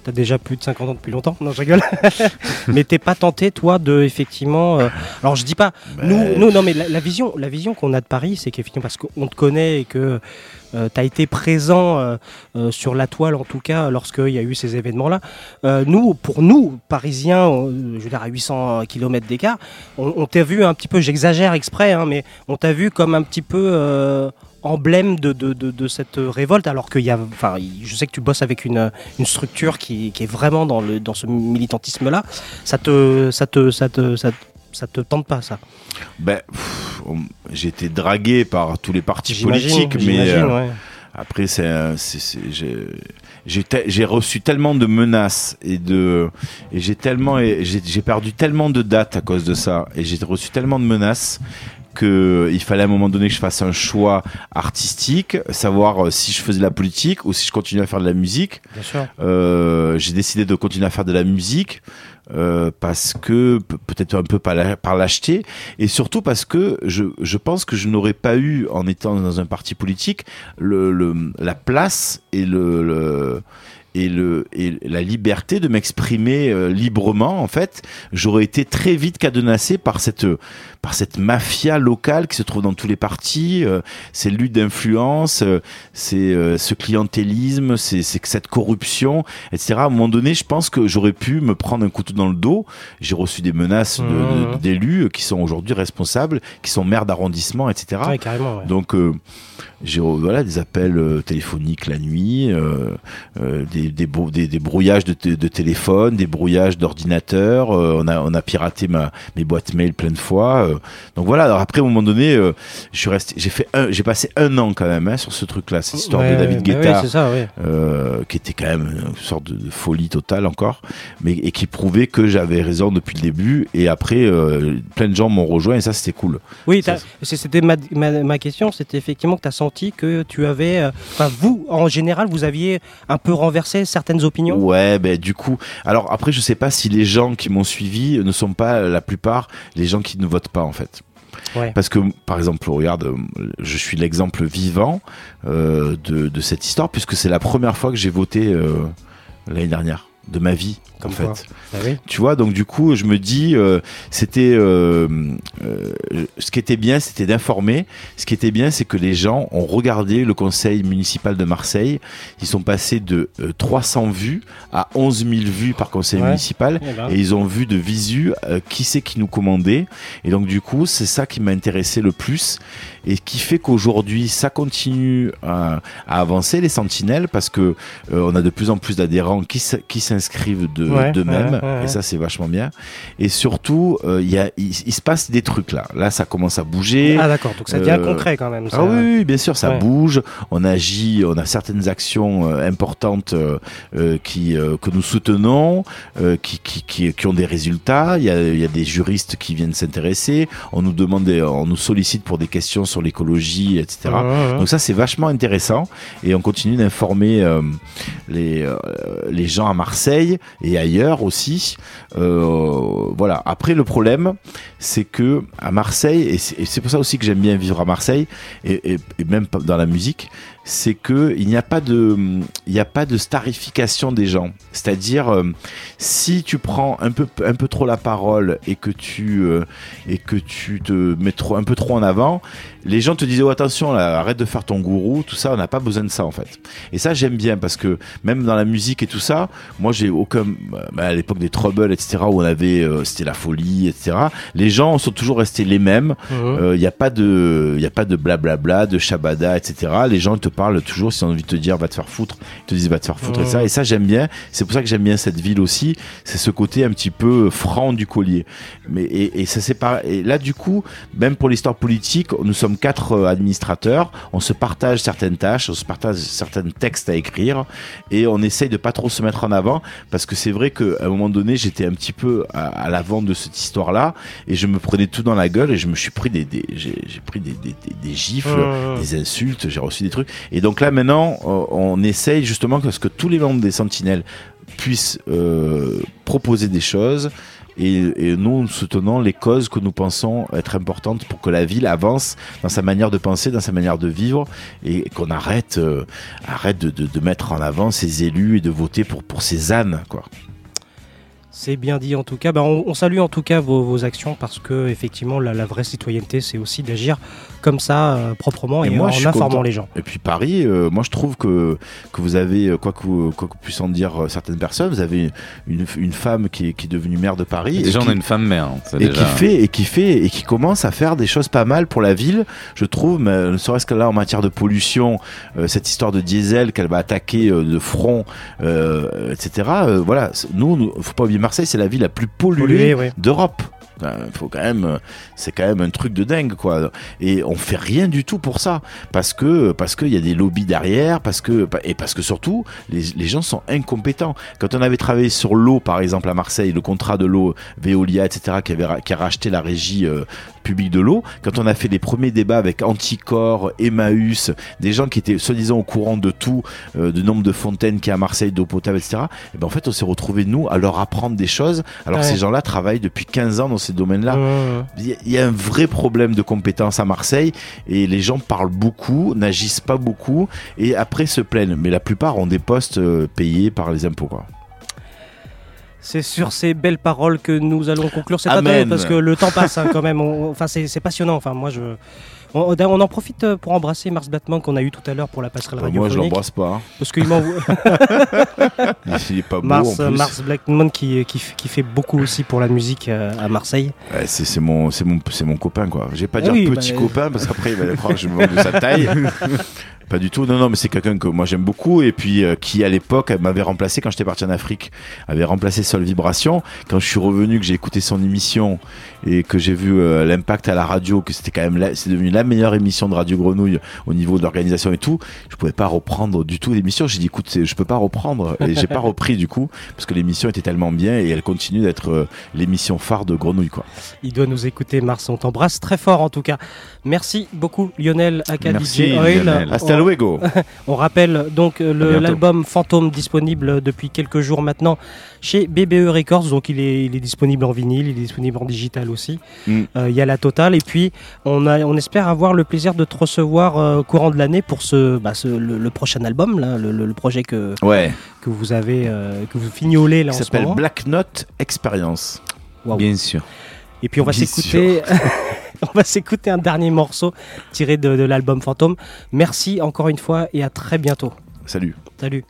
t'as déjà plus de 50 ans depuis longtemps, non je rigole, [LAUGHS] mais t'es pas tenté toi de effectivement, euh, alors je dis pas, nous, nous non mais la, la vision, la vision qu'on a de Paris, c'est qu'effectivement parce qu'on te connaît et que euh, tu as été présent euh, euh, sur la toile en tout cas lorsqu'il y a eu ces événements-là. Nous, pour nous, Parisiens, je veux dire à 800 km d'écart, on, on t'a vu un petit peu, j'exagère exprès, hein, mais on t'a vu comme un petit peu emblème de, de, de, de cette révolte, alors qu'il y a, enfin, je sais que tu bosses avec une, une structure qui, qui est vraiment dans, le, dans ce militantisme-là. Ça te, ça te, ça te, ça, te- ça te tente pas ça? Ben, j'ai été dragué par tous les partis politiques, mais euh, ouais. après, c'est, j'ai- reçu tellement de menaces et de et j'ai tellement j'ai perdu tellement de dates à cause de ça et j'ai reçu tellement de menaces que il fallait à un moment donné que je fasse un choix artistique, savoir euh, si je faisais de la politique ou si je continuais à faire de la musique. Euh, j'ai décidé de continuer à faire de la musique euh, parce que pe- peut-être un peu par la- par lâcheté et surtout parce que je, je pense que je n'aurais pas eu en étant dans un parti politique le, le- la place et le, le- et le et la liberté de m'exprimer euh, librement en fait j'aurais été très vite cadenassé par cette par cette mafia locale qui se trouve dans tous les partis euh, ces luttes d'influence euh, c'est euh, ce clientélisme c'est cette corruption etc à un moment donné je pense que j'aurais pu me prendre un couteau dans le dos j'ai reçu des menaces de- de- Mhm. d'élus qui sont aujourd'hui responsables qui sont maires d'arrondissement etc Ouais, carrément, ouais. donc j'ai voilà des appels téléphoniques la nuit, euh, des, des, brou- des, des brouillages de, téléphone, des brouillages d'ordinateur. euh, on a on a piraté ma mes boîtes mail plein de fois. euh. donc voilà. Alors après, à un moment donné, euh, je suis resté, j'ai fait un, j'ai passé un an quand même hein, sur ce truc-là, cette histoire Ouais, de David oui, Guetta, ça, qui était quand même une sorte de, de folie totale encore, mais et qui prouvait que j'avais raison depuis le début. Et après, plein de gens m'ont rejoint et ça c'était cool. Oui, c'était ma, ma, ma question, c'était effectivement que tu as senti que tu avais, enfin vous, en général, vous aviez un peu renversé certaines opinions? Ouais, ben du coup, alors après, je sais pas si les gens qui m'ont suivi ne sont pas la plupart les gens qui ne votent pas en fait. Ouais. Parce que, par exemple, regarde, je suis l'exemple vivant euh, de, de cette histoire, puisque c'est la première fois que j'ai voté euh, l'année dernière de ma vie, en fait. oui. Tu vois, donc du coup, je me dis, euh, c'était euh, euh, ce qui était bien, c'était d'informer. Ce qui était bien, c'est que les gens ont regardé le conseil municipal de Marseille. Ils sont passés de euh, 300 vues à 11 000 vues par conseil Ouais. municipal, Eh ben. et ils ont vu de visu qui c'est qui nous commandait. Et donc du coup, c'est ça qui m'a intéressé le plus et qui fait qu'aujourd'hui, ça continue à, à avancer les sentinelles parce que on a de plus en plus d'adhérents qui s'inscrivent de Ouais, d'eux-mêmes ouais, ouais, ouais. et ça c'est vachement bien. Et surtout, euh, il y a il, il se passe des trucs là. Là, ça commence à bouger. Ah d'accord, donc ça devient concret quand même. ça. Ah oui, oui, bien sûr, ça bouge. On agit, on a certaines actions euh, importantes euh, euh, qui euh, que nous soutenons, euh, qui, qui, qui, qui ont des résultats. Il y a, y a des juristes qui viennent s'intéresser. On nous demande, des- on nous sollicite pour des questions sur l'écologie, etc. Donc ça, c'est vachement intéressant. Et on continue d'informer euh, les euh, les gens à Marseille et ailleurs aussi. Euh, voilà. Après, le problème, c'est que à Marseille, et c'est pour ça aussi que j'aime bien vivre à Marseille, et, même dans la musique, c'est que il n'y a pas de, il n'y a pas de starification des gens. C'est-à-dire, euh, si tu prends un peu, un peu trop la parole et que tu, euh, et que tu te mets trop, un peu trop en avant, les gens te disent oh, attention, là, arrête de faire ton gourou, tout ça, on n'a pas besoin de ça en fait. Et ça, j'aime bien parce que même dans la musique et tout ça, moi j'ai aucun, bah, à l'époque des Trouble, etc., où on avait, euh, c'était la folie, etc. Les gens sont toujours restés les mêmes. Il Mhm. n'y a pas de, il y a pas de blablabla, de shabada, etc. Les gens te parlent toujours si on a envie de te dire va te faire foutre, ils te disent va te faire foutre, Mhm. etc. Et ça j'aime bien. C'est pour ça que j'aime bien cette ville aussi. C'est ce côté un petit peu franc du collier. Mais et, et ça c'est pas. Et là du coup, même pour l'histoire politique, nous sommes quatre euh, administrateurs. On se partage certaines tâches, on se partage certains textes à écrire, et on essaye de pas trop se mettre en avant parce que c'est vrai qu'à un moment donné, j'étais un petit peu à, à l'avant de cette histoire-là et je me prenais tout dans la gueule et je me suis pris des, des j'ai pris des, des, des, des gifles, des insultes, j'ai reçu des trucs. Et donc là maintenant, euh, on essaye justement que tous les membres des Sentinelles puissent euh, proposer des choses. Et, nous, soutenons les causes que nous pensons être importantes pour que la ville avance dans sa manière de penser, dans sa manière de vivre, et qu'on arrête, euh, de, mettre en avant ces élus et de voter pour, pour ces ânes. C'est bien dit en tout cas. Bah, on, on salue en tout cas vos, vos actions parce que effectivement la, la vraie citoyenneté c'est aussi d'agir comme ça euh, proprement et, moi, en je suis informant content. les gens. Et puis Paris, euh, moi je trouve que, que vous avez, euh, quoi que, quoi que puissent en dire certaines personnes, vous avez une, une femme qui est, qui est devenue maire de Paris. Déjà, et on qui- a une femme mère. hein, c'est et déjà- qui fait et qui fait et qui commence à faire des choses pas mal pour la ville je trouve mais ne serait-ce que là en matière de pollution euh, cette histoire de diesel qu'elle va attaquer euh, de front euh, etc euh, voilà nous, nous faut pas oublier Marseille c'est la ville la plus polluée d'Europe Il faut quand même, euh, c'est quand même un truc de dingue, quoi. Et on fait rien du tout pour ça, parce que parce qu'il y a des lobbies derrière, parce que et parce que surtout les, les gens sont incompétents. Quand on avait travaillé sur l'eau, par exemple à Marseille, le contrat de l'eau, Veolia, etc., qui avait qui a racheté la régie euh, publique de l'eau, quand on a fait les premiers débats avec Anticor, Emmaüs, des gens qui étaient soi-disant au courant de tout, euh, du nombre de fontaines qu'il y a à Marseille, d'eau potable, etc. Et ben en fait, on s'est retrouvé nous à leur apprendre des choses. Alors Ouais. ces gens-là travaillent depuis 15 ans dans ces domaines-là. Il y a- il y a un vrai problème de compétence à Marseille et les gens parlent beaucoup, n'agissent pas beaucoup et après se plaignent. Mais la plupart ont des postes euh, payés par les impôts. Quoi. C'est sur ces belles paroles que nous allons conclure cette interview parce que le temps passe hein, quand même. On- Enfin, c'est passionnant. Enfin, moi, je. On, on en profite pour embrasser Mars Batman qu'on a eu tout à l'heure pour la passerelle Bah, moi, je l'embrasse pas. hein. Parce qu'il m'envoie. [LAUGHS] Il est pas beau Mars, en plus. Mars Blackman qui, qui, f- qui fait beaucoup aussi pour la musique euh, à Marseille. Ouais, c'est mon, mon, mon copain quoi. J'ai pas Ah dire oui, petit bah, copain parce qu'après il va croire que je me moque de sa taille. [LAUGHS] Pas du tout. Non, non, mais c'est quelqu'un que moi j'aime beaucoup et puis euh, qui à l'époque m'avait remplacé quand j'étais parti en Afrique, avait remplacé Sol Vibration. Quand je suis revenu, que j'ai écouté son émission et que j'ai vu euh, l'impact à la radio, que c'était quand même, c'est devenu la meilleure émission de Radio Grenouille au niveau de l'organisation et tout. Je pouvais pas reprendre du tout l'émission. J'ai dit écoute, je peux pas reprendre et j'ai pas [LAUGHS] repris du coup parce que l'émission était tellement bien et elle continue d'être euh, l'émission phare de Grenouille quoi. Il doit nous écouter, Mars. On t'embrasse très fort en tout cas. Merci beaucoup, Lionel DJ Oil. Lionel. Hasta On- luego. [LAUGHS] On rappelle donc euh, l'album Fantôme disponible depuis quelques jours maintenant chez BBE Records. Donc il est, il est disponible en vinyle, il est disponible en digital aussi. Mm. Euh, Il y a la totale. Et puis on, a, on espère avoir le plaisir de te recevoir euh, courant de l'année pour ce, bah, ce- le, le prochain album, là, le, projet que, Ouais. que vous avez, euh, que vous fignolez là en ce s'appelle. Black Note Experience. Bien sûr. Et puis on va s'écouter, [LAUGHS] on va s'écouter un dernier morceau tiré de, de l'album Fantôme. Merci encore une fois et à très bientôt. Salut. Salut.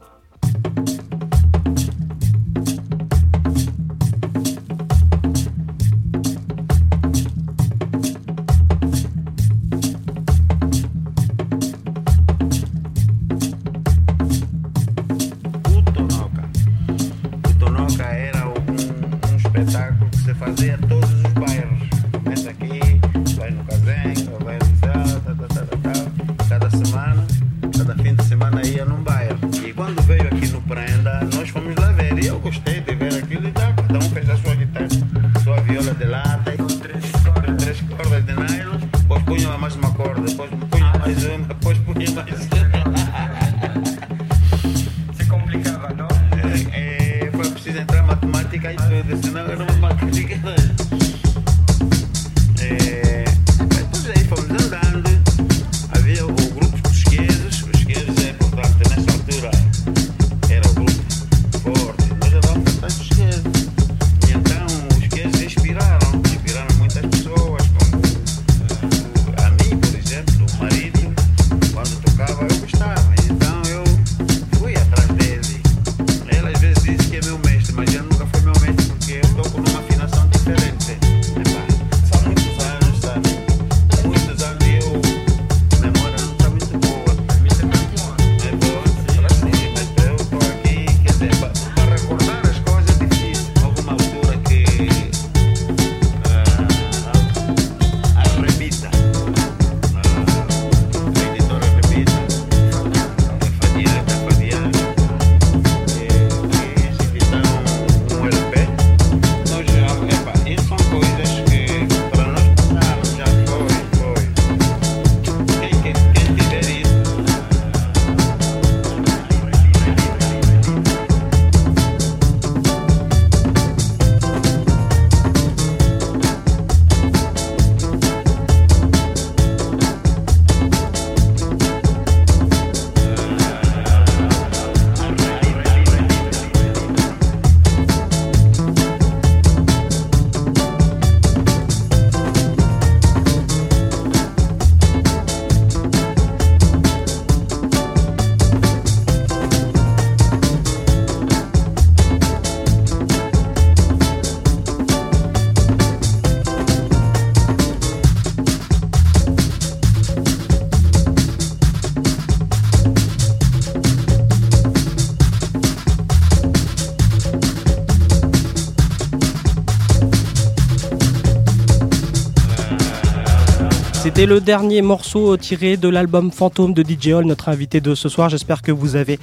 C'était le dernier morceau tiré de l'album Fantôme de DJ Hall, notre invité de ce soir. J'espère que vous avez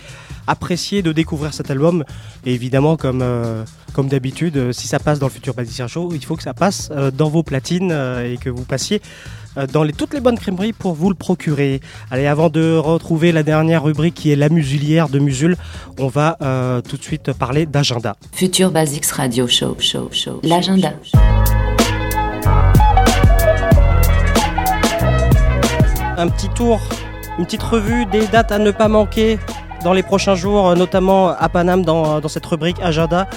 apprécié de découvrir cet album. Et évidemment, comme, euh, comme d'habitude, euh, si ça passe dans le futur Basic Show, il faut que ça passe euh, dans vos platines et que vous passiez dans les, toutes les bonnes crèmeries pour vous le procurer. Allez, avant de retrouver la dernière rubrique qui est la musulière de Musul, on va tout de suite parler d'agenda. Future Basics Radio Show, show, show. L'agenda. Un petit tour, une petite revue des dates à ne pas manquer dans les prochains jours, euh, notamment à Paname dans, dans cette rubrique Agenda.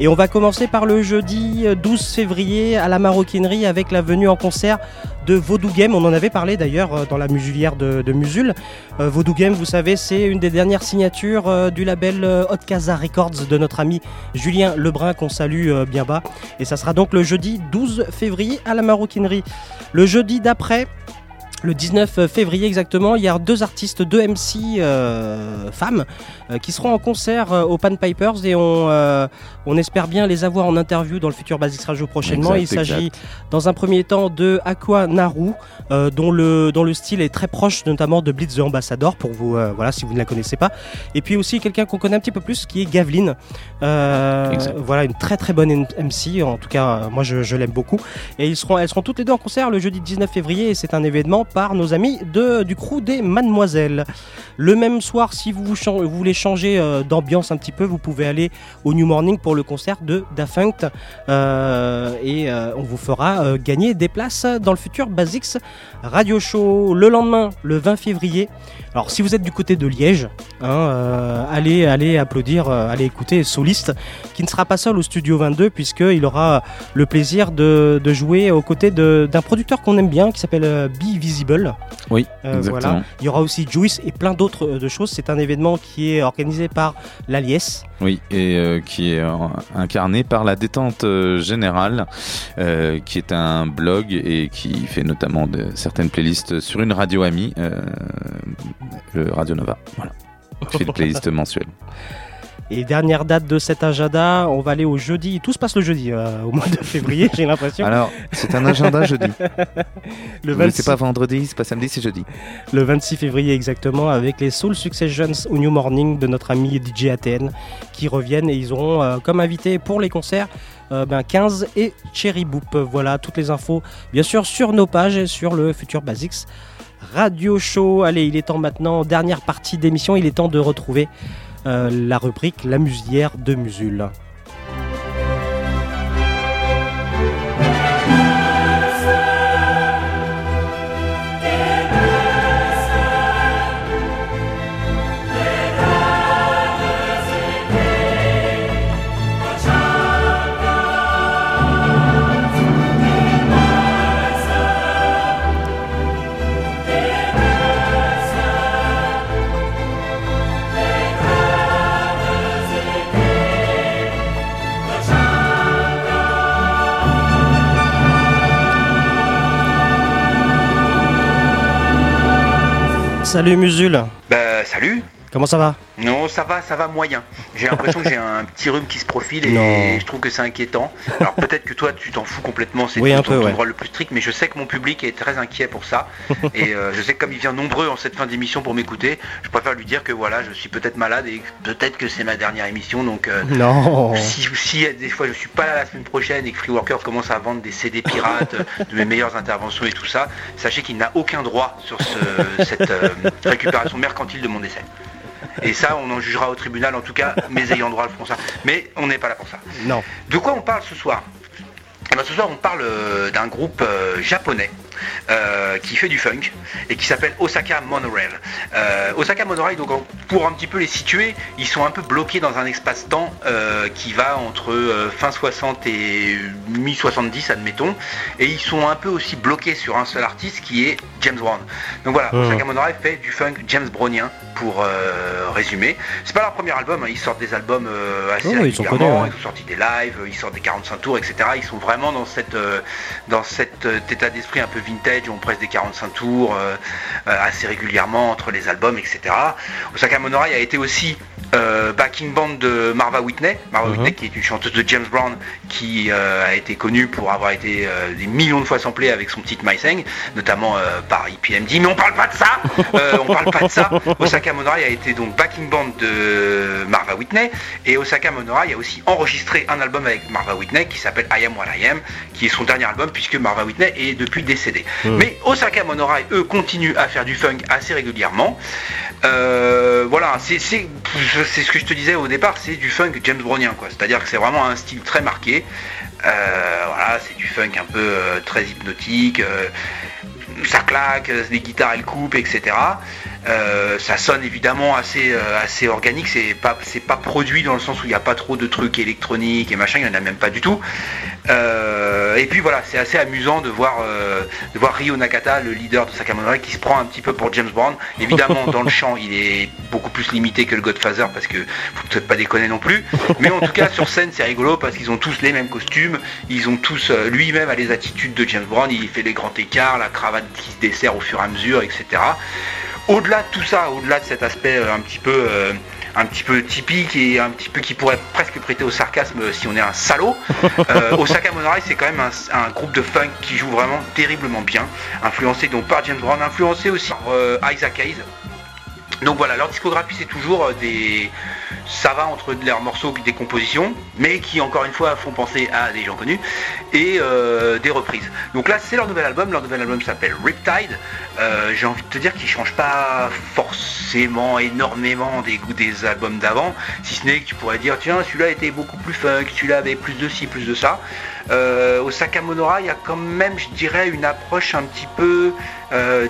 Et on va commencer par le jeudi euh, 12 février à la Maroquinerie avec la venue en concert de Vaudou Game. On en avait parlé d'ailleurs euh, dans la musulière de, Musul. Euh, Vaudou Game, vous savez, c'est une des dernières signatures euh, du label euh, Hot Casa Records de notre ami Julien Lebrun qu'on salue euh, bien bas. Et ça sera donc le jeudi 12 février à la Maroquinerie. Le jeudi d'après, le 19 février exactement, il y a deux artistes, deux MC euh, femmes euh, qui seront en concert euh, au Pan Pipers et on, euh, on espère bien les avoir en interview dans le futur Basics Radio prochainement. Exact, il s'agit dans un premier temps de Aqua Naru euh, dont, le, dont le style est très proche notamment de Blitz the Ambassador pour vous, euh, voilà, si vous ne la connaissez pas. Et puis aussi quelqu'un qu'on connaît un petit peu plus qui est Gavlin. Euh, Exact. voilà, une très très bonne MC, en tout cas moi je, je l'aime beaucoup. Et ils seront, elles seront toutes les deux en concert le jeudi 19 février et c'est un événement par nos amis de, du crew des Mademoiselles. Le même soir, si vous, voulez changer euh, d'ambiance un petit peu, vous pouvez aller au New Morning pour le concert de Dafunct euh, et euh, on vous fera gagner des places dans le futur Basics Radio Show. Le lendemain, le 20 février, alors si vous êtes du côté de Liège, hein, euh, allez, allez applaudir, euh, allez écouter Soliste qui ne sera pas seul au studio 22 puisqu'il aura le plaisir de, de jouer aux côtés de- d'un producteur qu'on aime bien qui s'appelle euh, Be Visible. Oui, exactement. voilà. Il y aura aussi Juice et plein d'autres de choses. C'est un événement qui est organisé par l'Aliès. Oui, et qui est incarné par la détente générale, qui est un blog et qui fait notamment de, certaines playlists sur une radio amie, euh, le Radio Nova. Voilà. Qui fait des playlists [LAUGHS] mensuelles. Et dernière date de cet agenda, on va aller au jeudi. Tout se passe le jeudi, euh, au mois de février, [LAUGHS] j'ai l'impression. Alors, c'est un agenda jeudi. [LAUGHS] le Vous- 26, C'est pas vendredi, c'est pas samedi, c'est jeudi. le 26 février exactement, avec les Soul Successions au New Morning de notre ami DJ ATN qui reviennent et ils auront euh, comme invité pour les concerts euh, ben, 15 et Cherry Boop. Voilà toutes les infos, bien sûr, sur nos pages et sur le futur Basics Radio Show. Allez, il est temps maintenant, dernière partie d'émission, il est temps de retrouver euh, la rubrique La musière de Musul. Salut Musul, Bah salut comment ça va? Non ça va, ça va moyen. J'ai l'impression que j'ai un petit rhume qui se profile et Non. je trouve que c'est inquiétant. Alors peut-être que toi tu t'en fous complètement, c'est Oui, ton, peu, ton ouais. droit le plus strict, mais je sais que mon public est très inquiet pour ça. [LAUGHS] et euh, je sais que comme il vient nombreux en cette fin d'émission pour m'écouter, je préfère lui dire que voilà, je suis peut-être malade et peut-être que c'est ma dernière émission. Donc euh, Non. si, si des fois je suis pas là la semaine prochaine et que Free Worker commence à vendre des CD pirates [LAUGHS] de mes meilleures interventions et tout ça, sachez qu'il n'a aucun droit sur ce- cette euh, récupération mercantile de mon décès. Et ça, on en jugera au tribunal, en tout cas, mes ayants droit le feront ça. Mais on n'est pas là pour ça. Non. De quoi on parle ce soir? Eh ben, Ce soir, on parle euh, d'un groupe euh, japonais euh, qui fait du funk et qui s'appelle Osaka Monorail. Euh, Osaka Monorail, donc pour un petit peu les situer, ils sont un peu bloqués dans un espace-temps euh, qui va entre fin 60 et mi-70, admettons, et ils sont un peu aussi bloqués sur un seul artiste qui est James Brown. Donc voilà, Mhm. Osaka Monorail fait du funk James Brownien pour résumer. C'est pas leur premier album, hein, ils sortent des albums assez Oh, ils régulièrement, ouais. ils ont sorti des lives, ils sortent des 45 tours, etc. Ils sont vraiment dans cette dans cet état d'esprit un peu vintage où on presse des 45 tours euh, euh, assez régulièrement entre les albums, etc. Osaka Monorail a été aussi euh, backing band de Marva Whitney, Marva Mhm. Whitney qui est une chanteuse de James Brown qui euh, a été connue pour avoir été euh, des millions de fois samplée avec son petit My Thing, notamment par IPMD. Mais on parle pas de ça, on parle pas de ça. [LAUGHS] Osaka Monorai a été donc backing band de Marva Whitney et Osaka Monorai a aussi enregistré un album avec Marva Whitney qui s'appelle I Am What I Am, qui est son dernier album puisque Marva Whitney est depuis décédée. Mhm. Mais Osaka Monorai, eux, continuent à faire du funk assez régulièrement. Voilà, c'est c'est- ce que je te disais au départ, c'est du funk James Brownien, quoi. C'est-à-dire que c'est vraiment un style très marqué. Euh, voilà, c'est du funk un peu euh, très hypnotique. euh, ça claque, les guitares elles coupent, etc. Euh, ça sonne évidemment assez, euh, assez organique, c'est pas, pas produit dans le sens où il n'y a pas trop de trucs électroniques et machin, il n'y en a même pas du tout. Euh, et puis voilà, c'est assez amusant de voir, de voir Ryo Nakata, le leader de Sakamono, qui se prend un petit peu pour James Brown. Évidemment, dans le chant, il est beaucoup plus limité que le Godfather parce que faut peut-être pas déconner non plus. Mais en tout cas, sur scène, c'est rigolo parce qu'ils ont tous les mêmes costumes, ils ont tous, lui-même les attitudes de James Brown, il fait les grands écarts, la cravate qui se dessert au fur et à mesure, etc. Au-delà de tout ça, au-delà de cet aspect euh, un petit peu euh, un petit peu typique et un petit peu qui pourrait presque prêter au sarcasme euh, si on est un salaud. [LAUGHS] Euh, Osaka Monorai c'est quand même un, un groupe de funk qui joue vraiment terriblement bien, influencé donc par James Brown, influencé aussi par Isaac Hayes. Donc voilà, leur discographie c'est toujours euh, des. Ça va entre leurs morceaux des compositions, mais qui encore une fois font penser à des gens connus, et euh, des reprises. Donc là c'est leur nouvel album, leur nouvel album s'appelle Riptide. Euh, J'ai envie de te dire qu'il change pas forcément énormément des goûts des albums d'avant, si ce n'est que tu pourrais dire tiens celui-là était beaucoup plus funk, celui-là avait plus de ci, plus de ça. Euh, Osaka Monora, il y a quand même je dirais une approche un petit peu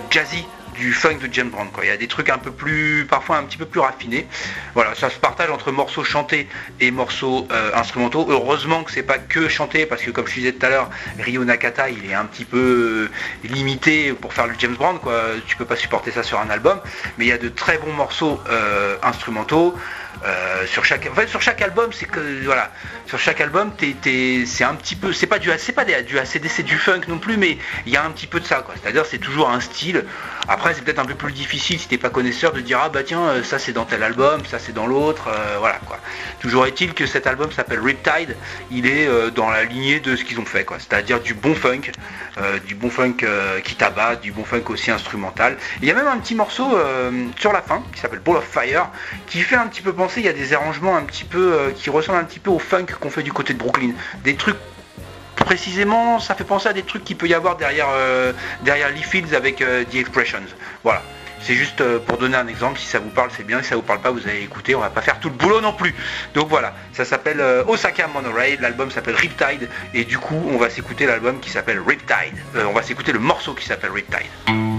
jazzy du funk de James Brown. Quoi. Il y a des trucs un peu plus, parfois un petit peu plus raffinés. Voilà, ça se partage entre morceaux chantés et morceaux euh, instrumentaux. Heureusement que c'est pas que chanté, parce que comme je disais tout à l'heure, Ryo Nakata, il est un petit peu euh, limité pour faire le James Brown. Quoi. Tu peux pas supporter ça sur un album, mais il y a de très bons morceaux euh, instrumentaux. Euh, sur chaque, sur chaque album, c'est que voilà, sur chaque album, c'est un petit peu, c'est pas du, c'est pas des- du ACD, c'est du funk non plus, mais il y a un petit peu de ça, quoi. C'est-à-dire, c'est toujours un style. Après, c'est peut-être un peu plus difficile si t'es pas connaisseur de dire ah bah tiens, euh, ça c'est dans tel album, ça c'est dans l'autre, euh, voilà quoi. Toujours est-il que cet album s'appelle Riptide, il est dans la lignée de ce qu'ils ont fait, quoi. C'est-à-dire du bon funk, du bon funk qui tabasse, du bon funk aussi instrumental. Il y a même un petit morceau sur la fin qui s'appelle Ball of Fire, qui fait un petit peu penser, il y a des arrangements un petit peu euh, qui ressemblent un petit peu au funk qu'on fait du côté de Brooklyn. Des trucs précisément, ça fait penser à des trucs qu'il peut y avoir derrière, euh, derrière Lee Fields avec euh, The Expressions. Voilà. C'est juste pour donner un exemple, si ça vous parle c'est bien, si ça vous parle pas vous allez écouter, on va pas faire tout le boulot non plus. Donc voilà, ça s'appelle Osaka Monorail, l'album s'appelle Riptide et du coup on va s'écouter l'album qui s'appelle Riptide. On va s'écouter le morceau qui s'appelle Riptide.